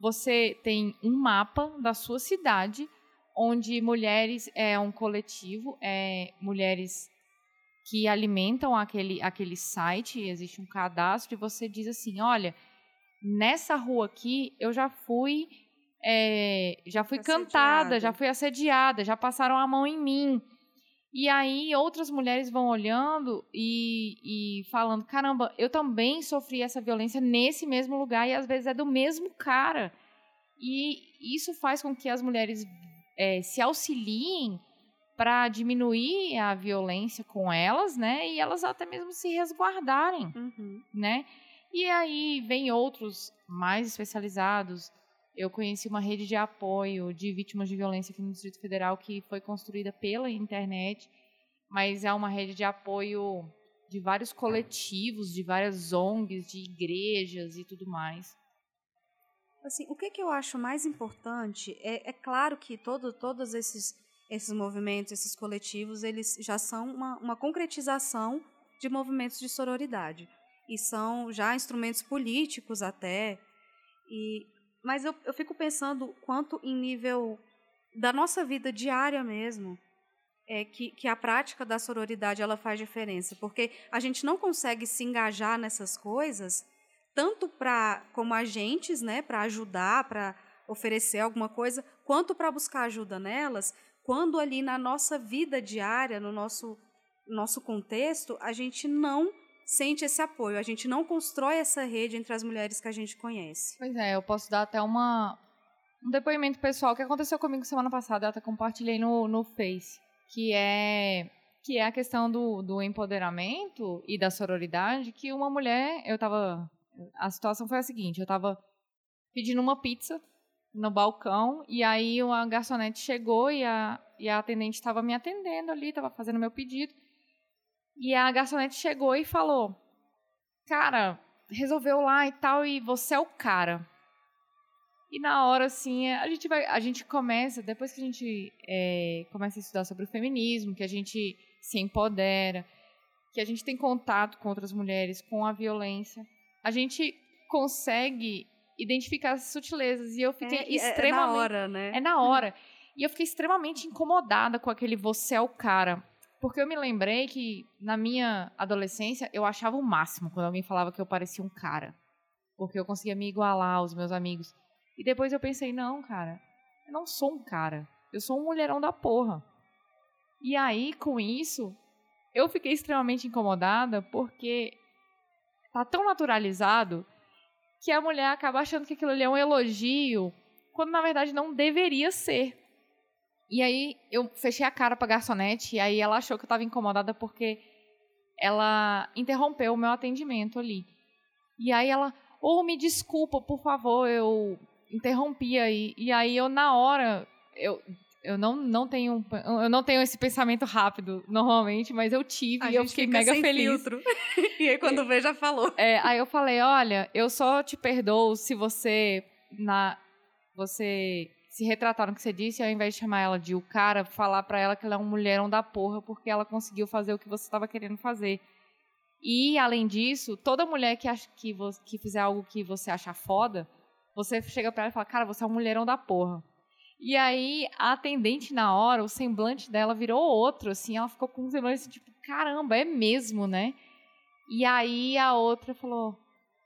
você tem um mapa da sua cidade, onde mulheres é um coletivo, é mulheres que alimentam aquele, aquele site, existe um cadastro, e você diz assim, olha, nessa rua aqui eu já fui é, já fui assediada. cantada, já fui assediada, já passaram a mão em mim. E aí outras mulheres vão olhando e, e falando: caramba, eu também sofri essa violência nesse mesmo lugar e às vezes é do mesmo cara. E isso faz com que as mulheres é, se auxiliem para diminuir a violência com elas, né? E elas até mesmo se resguardarem, uhum. né? E aí vem outros mais especializados eu conheci uma rede de apoio de vítimas de violência aqui no Distrito Federal que foi construída pela internet, mas é uma rede de apoio de vários coletivos, de várias ONGs, de igrejas e tudo mais. Assim, o que, que eu acho mais importante é, é claro que todo, todos esses, esses movimentos, esses coletivos, eles já são uma, uma concretização de movimentos de sororidade e são já instrumentos políticos até. E mas eu, eu fico pensando quanto em nível da nossa vida diária mesmo, é que, que a prática da sororidade ela faz diferença, porque a gente não consegue se engajar nessas coisas tanto para como agentes, né, para ajudar, para oferecer alguma coisa, quanto para buscar ajuda nelas, quando ali na nossa vida diária, no nosso nosso contexto, a gente não sente esse apoio. A gente não constrói essa rede entre as mulheres que a gente conhece. Pois é, eu posso dar até uma, um depoimento pessoal que aconteceu comigo semana passada, eu até compartilhei no, no Face, que é que é a questão do, do empoderamento e da sororidade, que uma mulher, eu tava, a situação foi a seguinte, eu tava pedindo uma pizza no balcão, e aí uma garçonete chegou e a, e a atendente estava me atendendo ali, estava fazendo meu pedido, e a garçonete chegou e falou: Cara, resolveu lá e tal, e você é o cara. E na hora, assim, a gente vai. A gente começa, depois que a gente é, começa a estudar sobre o feminismo, que a gente se empodera, que a gente tem contato com outras mulheres, com a violência, a gente consegue identificar as sutilezas. E eu fiquei é, extremamente. É na hora, né? É na hora. E eu fiquei extremamente incomodada com aquele você é o cara. Porque eu me lembrei que na minha adolescência eu achava o máximo quando alguém falava que eu parecia um cara. Porque eu conseguia me igualar aos meus amigos. E depois eu pensei, não, cara, eu não sou um cara. Eu sou um mulherão da porra. E aí, com isso, eu fiquei extremamente incomodada porque tá tão naturalizado que a mulher acaba achando que aquilo ali é um elogio, quando na verdade não deveria ser. E aí eu fechei a cara pra garçonete e aí ela achou que eu tava incomodada porque ela interrompeu o meu atendimento ali. E aí ela, ou oh, me desculpa, por favor, eu interrompi aí. E aí eu na hora, eu eu não, não tenho eu não tenho esse pensamento rápido normalmente, mas eu tive a e eu fiquei mega feliz. Filtro. e aí quando vê já falou. É, aí eu falei, olha, eu só te perdoo se você na você se retratar no que você disse, ao invés de chamar ela de o cara, falar para ela que ela é um mulherão da porra porque ela conseguiu fazer o que você estava querendo fazer. E, além disso, toda mulher que, acha, que, que fizer algo que você acha foda, você chega pra ela e fala, cara, você é um mulherão da porra. E aí, a atendente, na hora, o semblante dela virou outro, assim, ela ficou com um semblante assim, tipo, caramba, é mesmo, né? E aí, a outra falou,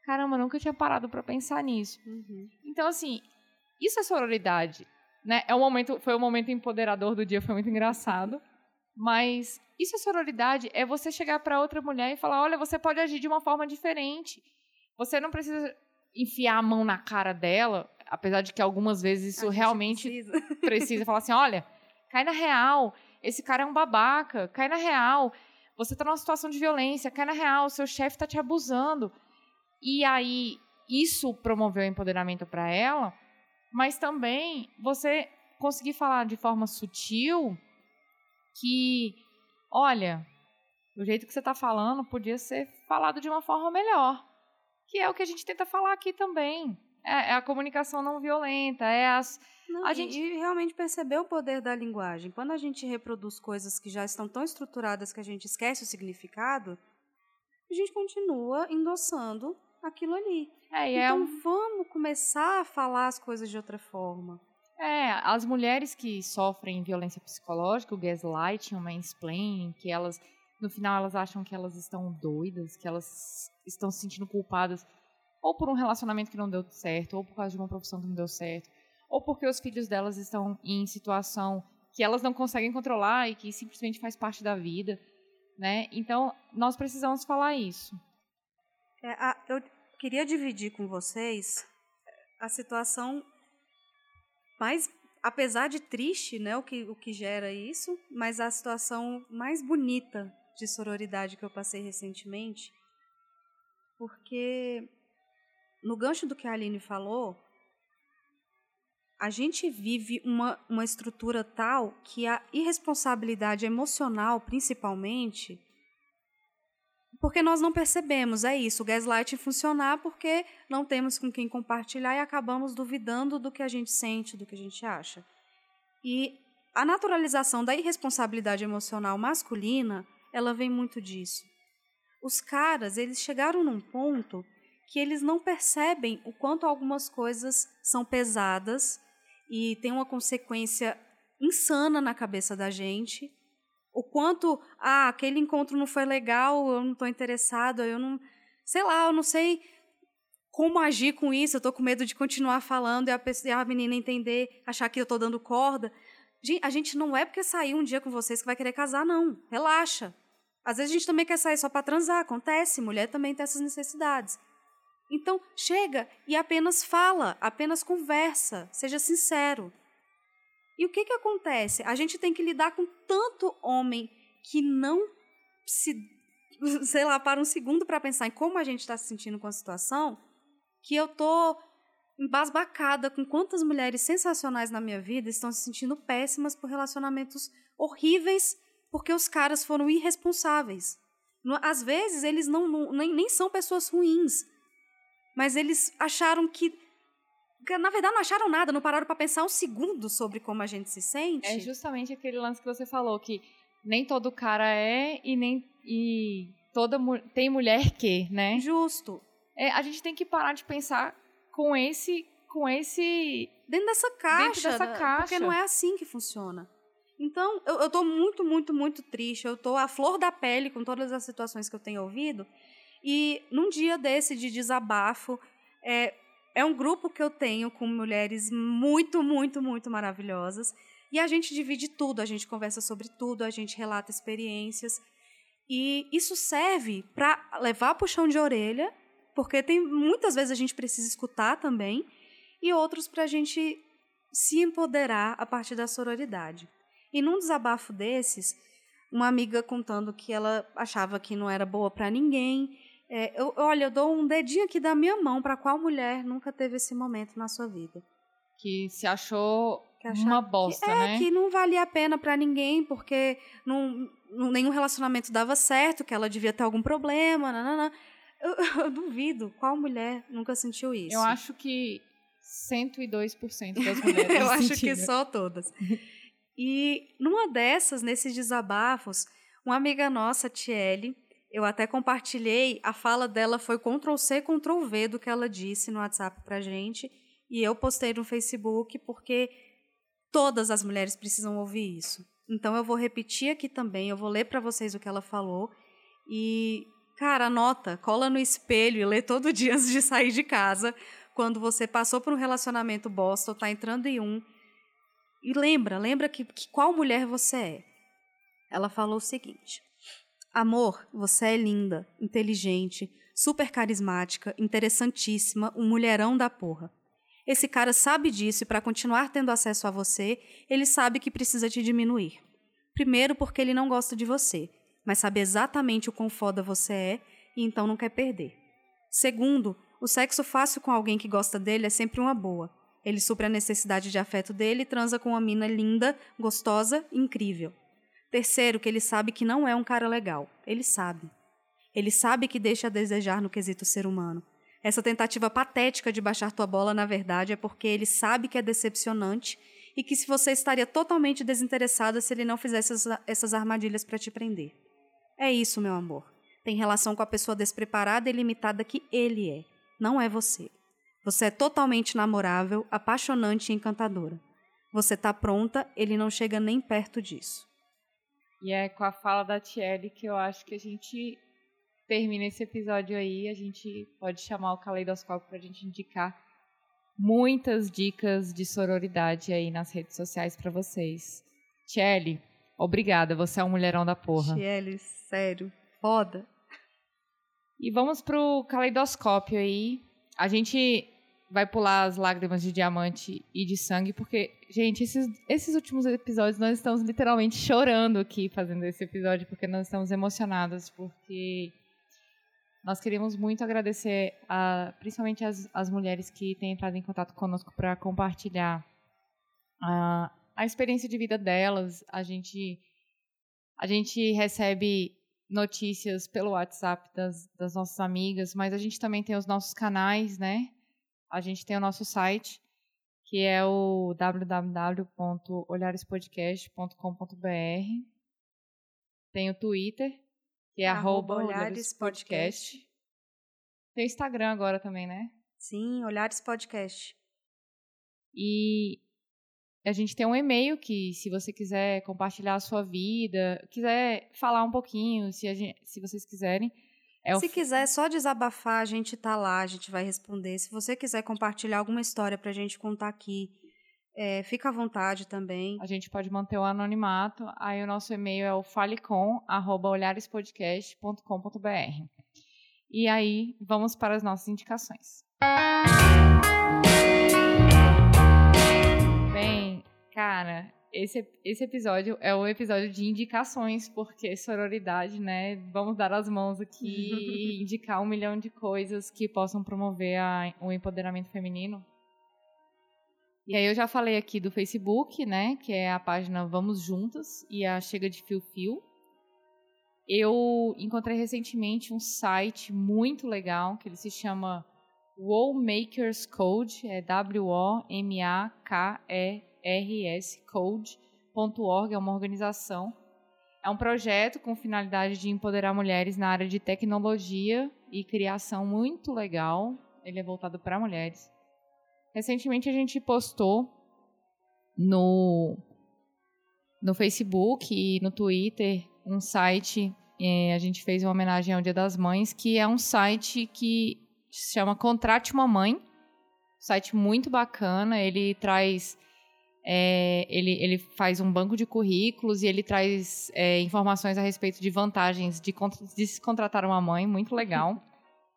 caramba, nunca tinha parado para pensar nisso. Uhum. Então, assim, isso é sororidade, né? É um momento, foi um momento empoderador do dia, foi muito engraçado. Mas isso é sororidade, é você chegar para outra mulher e falar: olha, você pode agir de uma forma diferente. Você não precisa enfiar a mão na cara dela, apesar de que algumas vezes isso realmente precisa. precisa falar assim: olha, cai na real, esse cara é um babaca, cai na real. Você está numa situação de violência, cai na real, seu chefe está te abusando. E aí, isso promoveu empoderamento para ela, mas também você conseguir falar de forma sutil que, olha, o jeito que você está falando podia ser falado de uma forma melhor. Que é o que a gente tenta falar aqui também. É, é a comunicação não violenta, é as. Não, a e, gente e realmente perceber o poder da linguagem. Quando a gente reproduz coisas que já estão tão estruturadas que a gente esquece o significado, a gente continua endossando aquilo ali. É, então é um... vamos começar a falar as coisas de outra forma. É, as mulheres que sofrem violência psicológica, o gaslighting, o mansplaining, que elas, no final, elas acham que elas estão doidas, que elas estão se sentindo culpadas ou por um relacionamento que não deu certo, ou por causa de uma profissão que não deu certo, ou porque os filhos delas estão em situação que elas não conseguem controlar e que simplesmente faz parte da vida, né? Então, nós precisamos falar isso. É, a, eu queria dividir com vocês a situação mais apesar de triste, né, o que, o que gera isso, mas a situação mais bonita de sororidade que eu passei recentemente, porque no gancho do que a Aline falou, a gente vive uma, uma estrutura tal que a irresponsabilidade emocional, principalmente, porque nós não percebemos, é isso, o gaslighting funcionar porque não temos com quem compartilhar e acabamos duvidando do que a gente sente, do que a gente acha. E a naturalização da irresponsabilidade emocional masculina, ela vem muito disso. Os caras, eles chegaram num ponto que eles não percebem o quanto algumas coisas são pesadas e tem uma consequência insana na cabeça da gente o quanto, ah, aquele encontro não foi legal, eu não estou interessado, eu não. Sei lá, eu não sei como agir com isso, eu estou com medo de continuar falando e a, pessoa, a menina entender, achar que eu estou dando corda. A gente não é porque sair um dia com vocês que vai querer casar, não. Relaxa. Às vezes a gente também quer sair só para transar, acontece, mulher também tem essas necessidades. Então, chega e apenas fala, apenas conversa, seja sincero. E o que, que acontece? A gente tem que lidar com tanto homem que não se, sei lá, para um segundo para pensar em como a gente está se sentindo com a situação, que eu tô embasbacada com quantas mulheres sensacionais na minha vida estão se sentindo péssimas por relacionamentos horríveis porque os caras foram irresponsáveis. Às vezes, eles não, não nem, nem são pessoas ruins, mas eles acharam que na verdade não acharam nada, não pararam para pensar um segundo sobre como a gente se sente. É justamente aquele lance que você falou que nem todo cara é e nem e toda tem mulher que, né? Justo. É, a gente tem que parar de pensar com esse com esse dentro dessa caixa, dentro dessa caixa, porque não é assim que funciona. Então, eu, eu tô muito, muito, muito triste. Eu tô à flor da pele com todas as situações que eu tenho ouvido. E num dia desse de desabafo, é, é um grupo que eu tenho com mulheres muito, muito, muito maravilhosas. E a gente divide tudo, a gente conversa sobre tudo, a gente relata experiências. E isso serve para levar puxão de orelha, porque tem muitas vezes a gente precisa escutar também, e outros para a gente se empoderar a partir da sororidade. E num desabafo desses, uma amiga contando que ela achava que não era boa para ninguém é, eu, olha, eu dou um dedinho aqui da minha mão para qual mulher nunca teve esse momento na sua vida. Que se achou que uma bosta, que, é, né? que não valia a pena para ninguém, porque não, não, nenhum relacionamento dava certo, que ela devia ter algum problema, nanana. Eu, eu duvido qual mulher nunca sentiu isso. Eu acho que 102% das mulheres. Eu acho que só todas. E numa dessas, nesses desabafos, uma amiga nossa, Tiele, eu até compartilhei, a fala dela foi Ctrl C, Ctrl V do que ela disse no WhatsApp pra gente, e eu postei no Facebook porque todas as mulheres precisam ouvir isso. Então eu vou repetir aqui também, eu vou ler para vocês o que ela falou e cara, anota, cola no espelho e lê todo dia antes de sair de casa, quando você passou por um relacionamento bosta ou tá entrando em um. E lembra, lembra que, que qual mulher você é. Ela falou o seguinte: Amor, você é linda, inteligente, super carismática, interessantíssima, um mulherão da porra. Esse cara sabe disso e para continuar tendo acesso a você, ele sabe que precisa te diminuir. Primeiro porque ele não gosta de você, mas sabe exatamente o quão foda você é e então não quer perder. Segundo, o sexo fácil com alguém que gosta dele é sempre uma boa. Ele supre a necessidade de afeto dele e transa com uma mina linda, gostosa, incrível. Terceiro, que ele sabe que não é um cara legal. Ele sabe. Ele sabe que deixa a desejar no quesito ser humano. Essa tentativa patética de baixar tua bola, na verdade, é porque ele sabe que é decepcionante e que se você estaria totalmente desinteressada se ele não fizesse essas, armadilhas para te prender. É isso, meu amor. Tem relação com a pessoa despreparada e limitada que ele é, não é você. Você é totalmente namorável, apaixonante e encantadora. Você tá pronta, ele não chega nem perto disso. E é com a fala da Thierry que eu acho que a gente termina esse episódio aí. A gente pode chamar o Caleidoscópio para a gente indicar muitas dicas de sororidade aí nas redes sociais para vocês. Thierry, obrigada. Você é um mulherão da porra. Thierry, sério, foda. E vamos pro Caleidoscópio aí. A gente vai pular as lágrimas de diamante e de sangue, porque, gente, esses, esses últimos episódios nós estamos literalmente chorando aqui fazendo esse episódio, porque nós estamos emocionadas, porque nós queríamos muito agradecer, a, principalmente as, as mulheres que têm entrado em contato conosco para compartilhar a, a experiência de vida delas. A gente, a gente recebe notícias pelo WhatsApp das, das nossas amigas, mas a gente também tem os nossos canais, né? A gente tem o nosso site, que é o www.olharespodcast.com.br. Tem o Twitter, que é arroba Olhares Podcast. Tem o Instagram agora também, né? Sim, Olhares Podcast. E a gente tem um e-mail que, se você quiser compartilhar a sua vida, quiser falar um pouquinho, se, gente, se vocês quiserem, é Se quiser só desabafar, a gente tá lá, a gente vai responder. Se você quiser compartilhar alguma história pra gente contar aqui, é, fica à vontade também. A gente pode manter o anonimato. Aí o nosso e-mail é o falecom@olharespodcast.com.br. E aí vamos para as nossas indicações. Bem, cara, esse, esse episódio é o episódio de indicações, porque sororidade, né? Vamos dar as mãos aqui e indicar um milhão de coisas que possam promover a, o empoderamento feminino. E aí eu já falei aqui do Facebook, né? Que é a página Vamos Juntas e a Chega de Fio Fio. Eu encontrei recentemente um site muito legal que ele se chama Wallmakers Code, é W-O-M-A-K-E rscode.org, é uma organização. É um projeto com finalidade de empoderar mulheres na área de tecnologia e criação muito legal. Ele é voltado para mulheres. Recentemente a gente postou no, no Facebook e no Twitter um site. Eh, a gente fez uma homenagem ao Dia das Mães, que é um site que se chama Contrate uma Mãe. Site muito bacana. Ele traz é, ele, ele faz um banco de currículos e ele traz é, informações a respeito de vantagens de, de se contratar uma mãe, muito legal.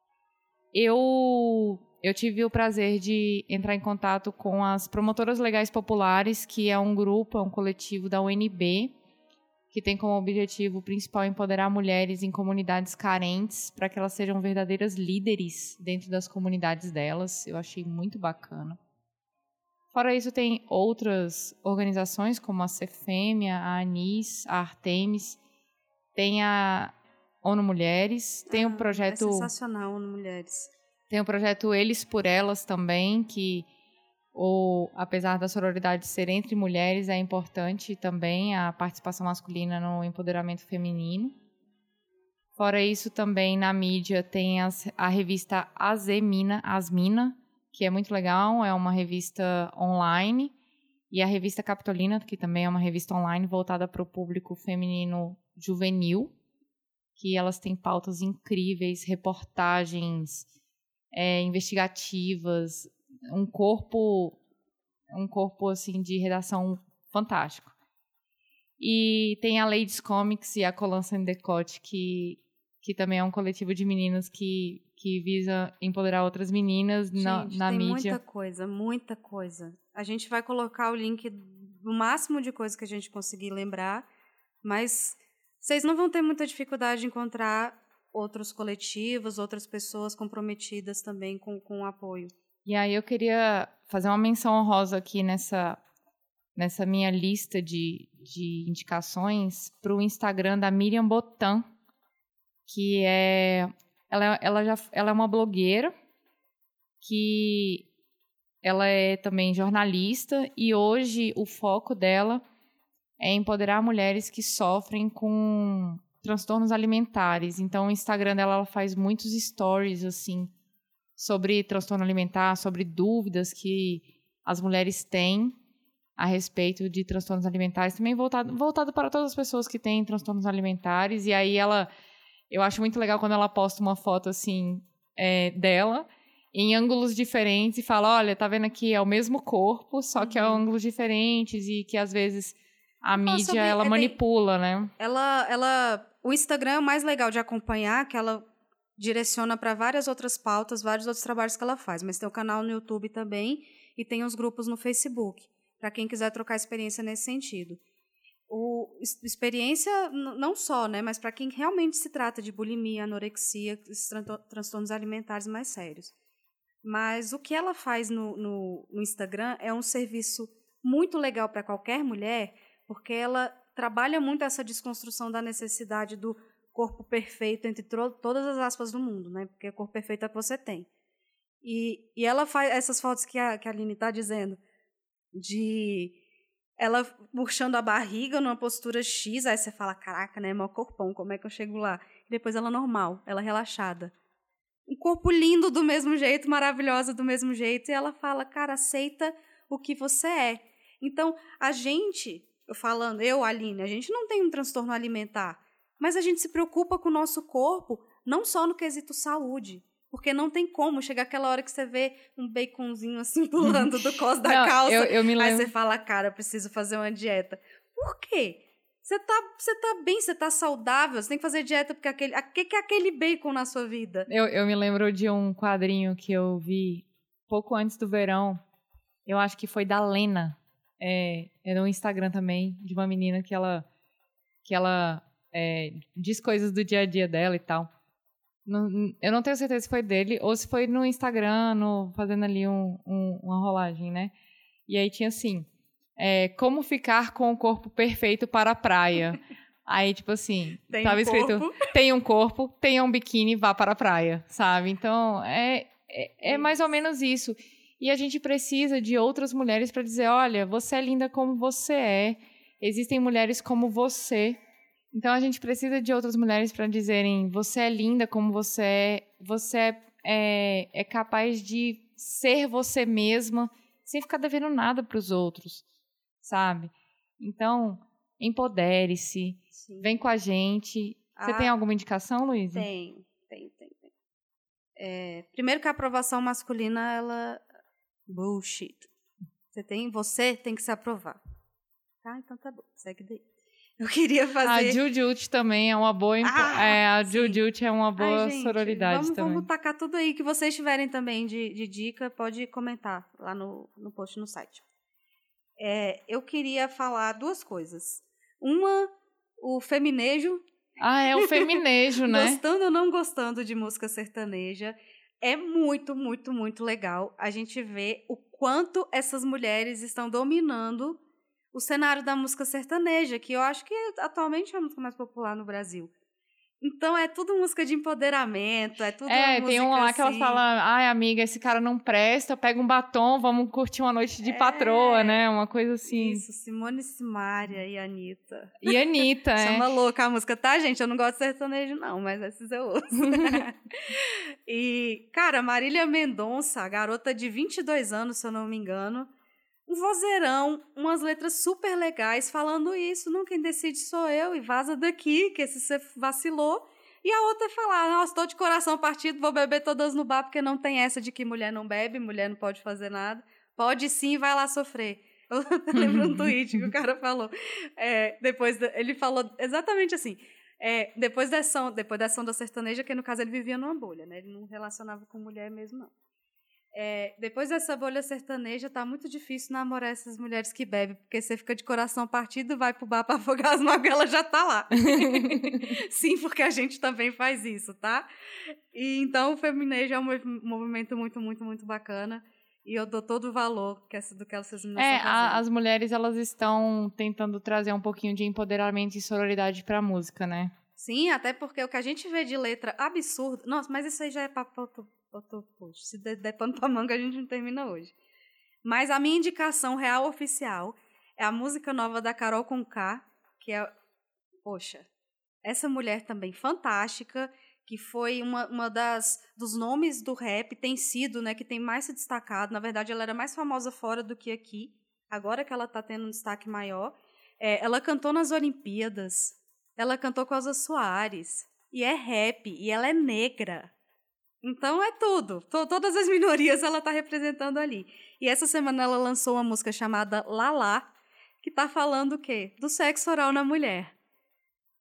eu, eu tive o prazer de entrar em contato com as Promotoras Legais Populares, que é um grupo, é um coletivo da UNB, que tem como objetivo principal empoderar mulheres em comunidades carentes para que elas sejam verdadeiras líderes dentro das comunidades delas. Eu achei muito bacana. Fora isso, tem outras organizações, como a Cefêmea, a ANIS, a Artemis, tem a ONU Mulheres, tem ah, o projeto... É sensacional, ONU Mulheres. Tem o projeto Eles por Elas também, que ou apesar da sororidade ser entre mulheres, é importante também a participação masculina no empoderamento feminino. Fora isso, também na mídia tem as, a revista Azemina, Asmina, que é muito legal, é uma revista online, e a revista Capitolina, que também é uma revista online voltada para o público feminino juvenil, que elas têm pautas incríveis, reportagens é, investigativas, um corpo um corpo assim de redação fantástico. E tem a Ladies Comics e a Colance and Decote, que, que também é um coletivo de meninas que, que visa empoderar outras meninas Gente, na, na tem mídia. muita coisa, muita coisa. A gente vai colocar o link do máximo de coisa que a gente conseguir lembrar, mas vocês não vão ter muita dificuldade de encontrar outros coletivos, outras pessoas comprometidas também com, com o apoio. E aí eu queria fazer uma menção honrosa aqui nessa, nessa minha lista de, de indicações para o Instagram da Miriam Botan, que é ela, ela, já, ela é uma blogueira que ela é também jornalista e hoje o foco dela é empoderar mulheres que sofrem com transtornos alimentares. Então o Instagram dela ela faz muitos stories assim sobre transtorno alimentar, sobre dúvidas que as mulheres têm a respeito de transtornos alimentares, também voltado, voltado para todas as pessoas que têm transtornos alimentares. E aí ela, eu acho muito legal quando ela posta uma foto assim é, dela em ângulos diferentes e fala, olha, tá vendo aqui é o mesmo corpo, só que é Uhum. ângulos diferentes e que às vezes a mídia sobre- ela é, tem- manipula, né? Ela, ela, o Instagram é o mais legal de acompanhar, que ela direciona para várias outras pautas, vários outros trabalhos que ela faz. Mas tem o canal no YouTube também e tem os grupos no Facebook, para quem quiser trocar experiência nesse sentido. O, experiência não só, né, mas para quem realmente se trata de bulimia, anorexia, esses tran- transtornos alimentares mais sérios. Mas o que ela faz no, no, no Instagram é um serviço muito legal para qualquer mulher, porque ela trabalha muito essa desconstrução da necessidade do corpo perfeito entre todas as aspas do mundo, né? Porque corpo perfeito é o que você tem. E, e ela faz essas fotos que a, que a Aline está dizendo, de ela murchando a barriga numa postura X, aí você fala, caraca, né? Meu corpão, como é que eu chego lá? E depois ela normal, ela relaxada. Um corpo lindo do mesmo jeito, maravilhosa do mesmo jeito, e ela fala, cara, aceita o que você é. Então, a gente, eu falando, eu, Aline, a gente não tem um transtorno alimentar, mas a gente se preocupa com o nosso corpo, não só no quesito saúde. Porque não tem como chegar aquela hora que você vê um baconzinho assim pulando do cos da Não, calça. eu, eu me Aí lembro. você fala, cara, eu preciso fazer uma dieta. Por quê? Você tá, você tá bem, você tá saudável, você tem que fazer dieta porque aquele. O que, que é aquele bacon na sua vida? Eu, eu me lembro de um quadrinho que eu vi pouco antes do verão. Eu acho que foi da Lena. É, é no Instagram também, de uma menina que ela, que ela é, diz coisas do dia a dia dela e tal. Não- eu não tenho certeza se foi dele ou se foi no Instagram, no, fazendo ali um- um- uma rolagem, né? E aí tinha assim: é, como ficar com o corpo perfeito para a praia. Aí, tipo assim, Tem tava um escrito: corpo. tenha um corpo, tenha um biquíni, vá para a praia, sabe? Então, é, é, é mais ou menos isso. E a gente precisa de outras mulheres para dizer: olha, você é linda como você é, existem mulheres como você. Então, a gente precisa de outras mulheres para dizerem: você é linda como você é, você é, é, é capaz de ser você mesma sem ficar devendo nada para os outros, sabe? Então, empodere-se, vem com a gente. Você Ah, tem alguma indicação, Luiz? Tem, tem, tem. tem. É, primeiro que a aprovação masculina, ela. Bullshit. Você tem, você tem que se aprovar. Tá? Então tá bom. Segue daí. Eu queria A fazer. Jujut também é uma boa. impo- Ah, é, a. Jujut é uma boa Ai, gente, sororidade vamos, também. Vamos tacar tudo aí que vocês tiverem também de, de dica, pode comentar lá no, no post no site. É, eu queria falar duas coisas. Uma, o feminejo, Ah, é o feminejo, né? gostando ou não gostando de música sertaneja, é muito, muito, muito legal a gente ver o quanto essas mulheres estão dominando o cenário da música sertaneja, que eu acho que atualmente é a música mais popular no Brasil. Então é tudo música de empoderamento, é tudo É, tem uma música lá que ela assim. fala, ai amiga, esse cara não presta, pega um batom, vamos curtir uma noite de É. patroa, né? Uma coisa assim. Isso, Simone Simaria e Anitta. E Anitta, é. Chama louca a música, tá, gente? Eu não gosto de sertanejo, não, mas esses eu ouço. e, cara, Marília Mendonça, garota de 22 anos, se eu não me engano, um vozeirão, umas letras super legais falando isso. Não, quem decide sou eu e vaza daqui, que esse você vacilou. E a outra falar, nossa, tô de coração partido, vou beber todas no bar, porque não tem essa de que mulher não bebe, mulher não pode fazer nada. Pode sim, vai lá sofrer. Eu lembro um tweet que o cara falou. é, depois ele falou exatamente assim. é, depois da ação, depois da ação da sertaneja, que no caso ele vivia numa bolha, né? Ele não relacionava com mulher mesmo, não. É, depois dessa bolha sertaneja, tá muito difícil namorar essas mulheres que bebem, porque você fica de coração partido, vai pro bar pra afogar as mágoas, ela já tá lá. Sim, porque a gente também faz isso, tá? E então o feminejo é um mov- movimento muito, muito, muito bacana. E eu dou todo o valor que essa, do que essas meninas É, a- as mulheres elas estão tentando trazer um pouquinho de empoderamento e sororidade pra música, né? Sim, até porque o que a gente vê de letra absurda. Nossa, mas isso aí já é papo outro, outro post. Se der, der pano pra manga, a gente não termina hoje. Mas a minha indicação real oficial é a música nova da Carol Conká, que é. Poxa, essa mulher também fantástica, que foi uma, uma das dos nomes do rap, tem sido, né, que tem mais se destacado. Na verdade, ela era mais famosa fora do que aqui. Agora que ela está tendo um destaque maior. É, ela cantou nas Olimpíadas. Ela cantou com Elza Soares. E é rap. E ela é negra. Então é tudo. To- todas as minorias ela está representando ali. E essa semana ela lançou uma música chamada Lalá, que está falando o quê? Do sexo oral na mulher.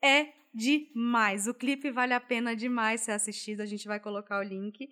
É demais. O clipe vale a pena demais ser assistido. A gente vai colocar o link.